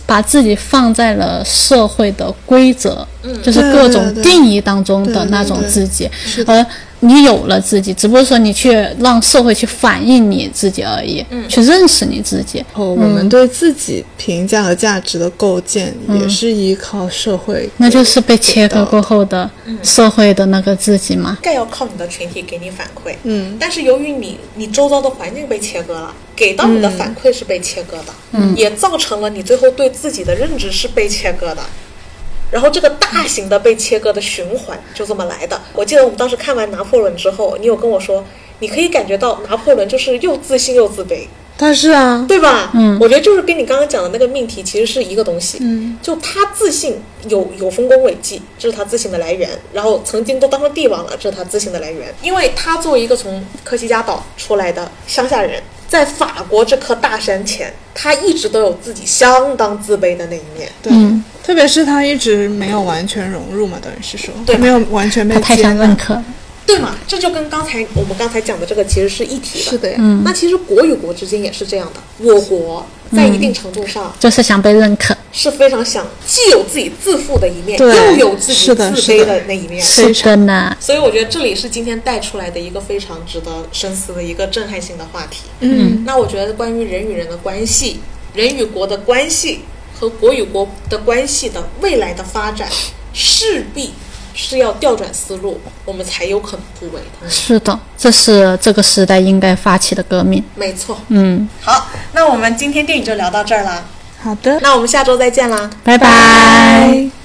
把自己放在了社会的规则，就是各种定义当中的那种自己，而你有了自己，只不过说你去让社会去反映你自己而已，去认识你自己。然后我们对自己评价和价值的构建，也是依靠社会。那就是被切割过后的社会的那个自己嘛。更要靠你的群体给你反馈，嗯，但是由于你你周遭的环境被切割了，给到你的反馈是被切割的，嗯也造成了你最后对自己的认知是被切割的。然后这个大型的被切割的循环就这么来的。我记得我们当时看完拿破仑之后，你有跟我说，你可以感觉到拿破仑就是又自信又自卑，但是啊，对吧？嗯我觉得就是跟你刚刚讲的那个命题其实是一个东西。嗯，就他自信有有丰功伟绩，这是他自信的来源。然后曾经都当上帝王了，这是他自信的来源。因为他作为一个从科西嘉岛出来的乡下人，在法国这颗大山前，他一直都有自己相当自卑的那一面。对，嗯特别是他一直没有完全融入嘛，等于是说，对没有完全被他太接纳想认。可，对嘛？这就跟刚才我们刚才讲的这个其实是一体的。是的呀，嗯那其实国与国之间也是这样的。我国在一定程度上就是想被认可。是非常想既有自己自负的一面，又有自己自卑的的那一面。是的呢，所以我觉得这里是今天带出来的一个非常值得深思的一个震撼性的话题。嗯，那我觉得关于人与人的关系、人与国的关系和国与国的关系的未来的发展，势必是要调转思路，我们才有可能突围的。是的，这是这个时代应该发起的革命。没错。嗯，好，那我们今天电影就聊到这儿啦。好的，那我们下周再见啦。拜拜。拜。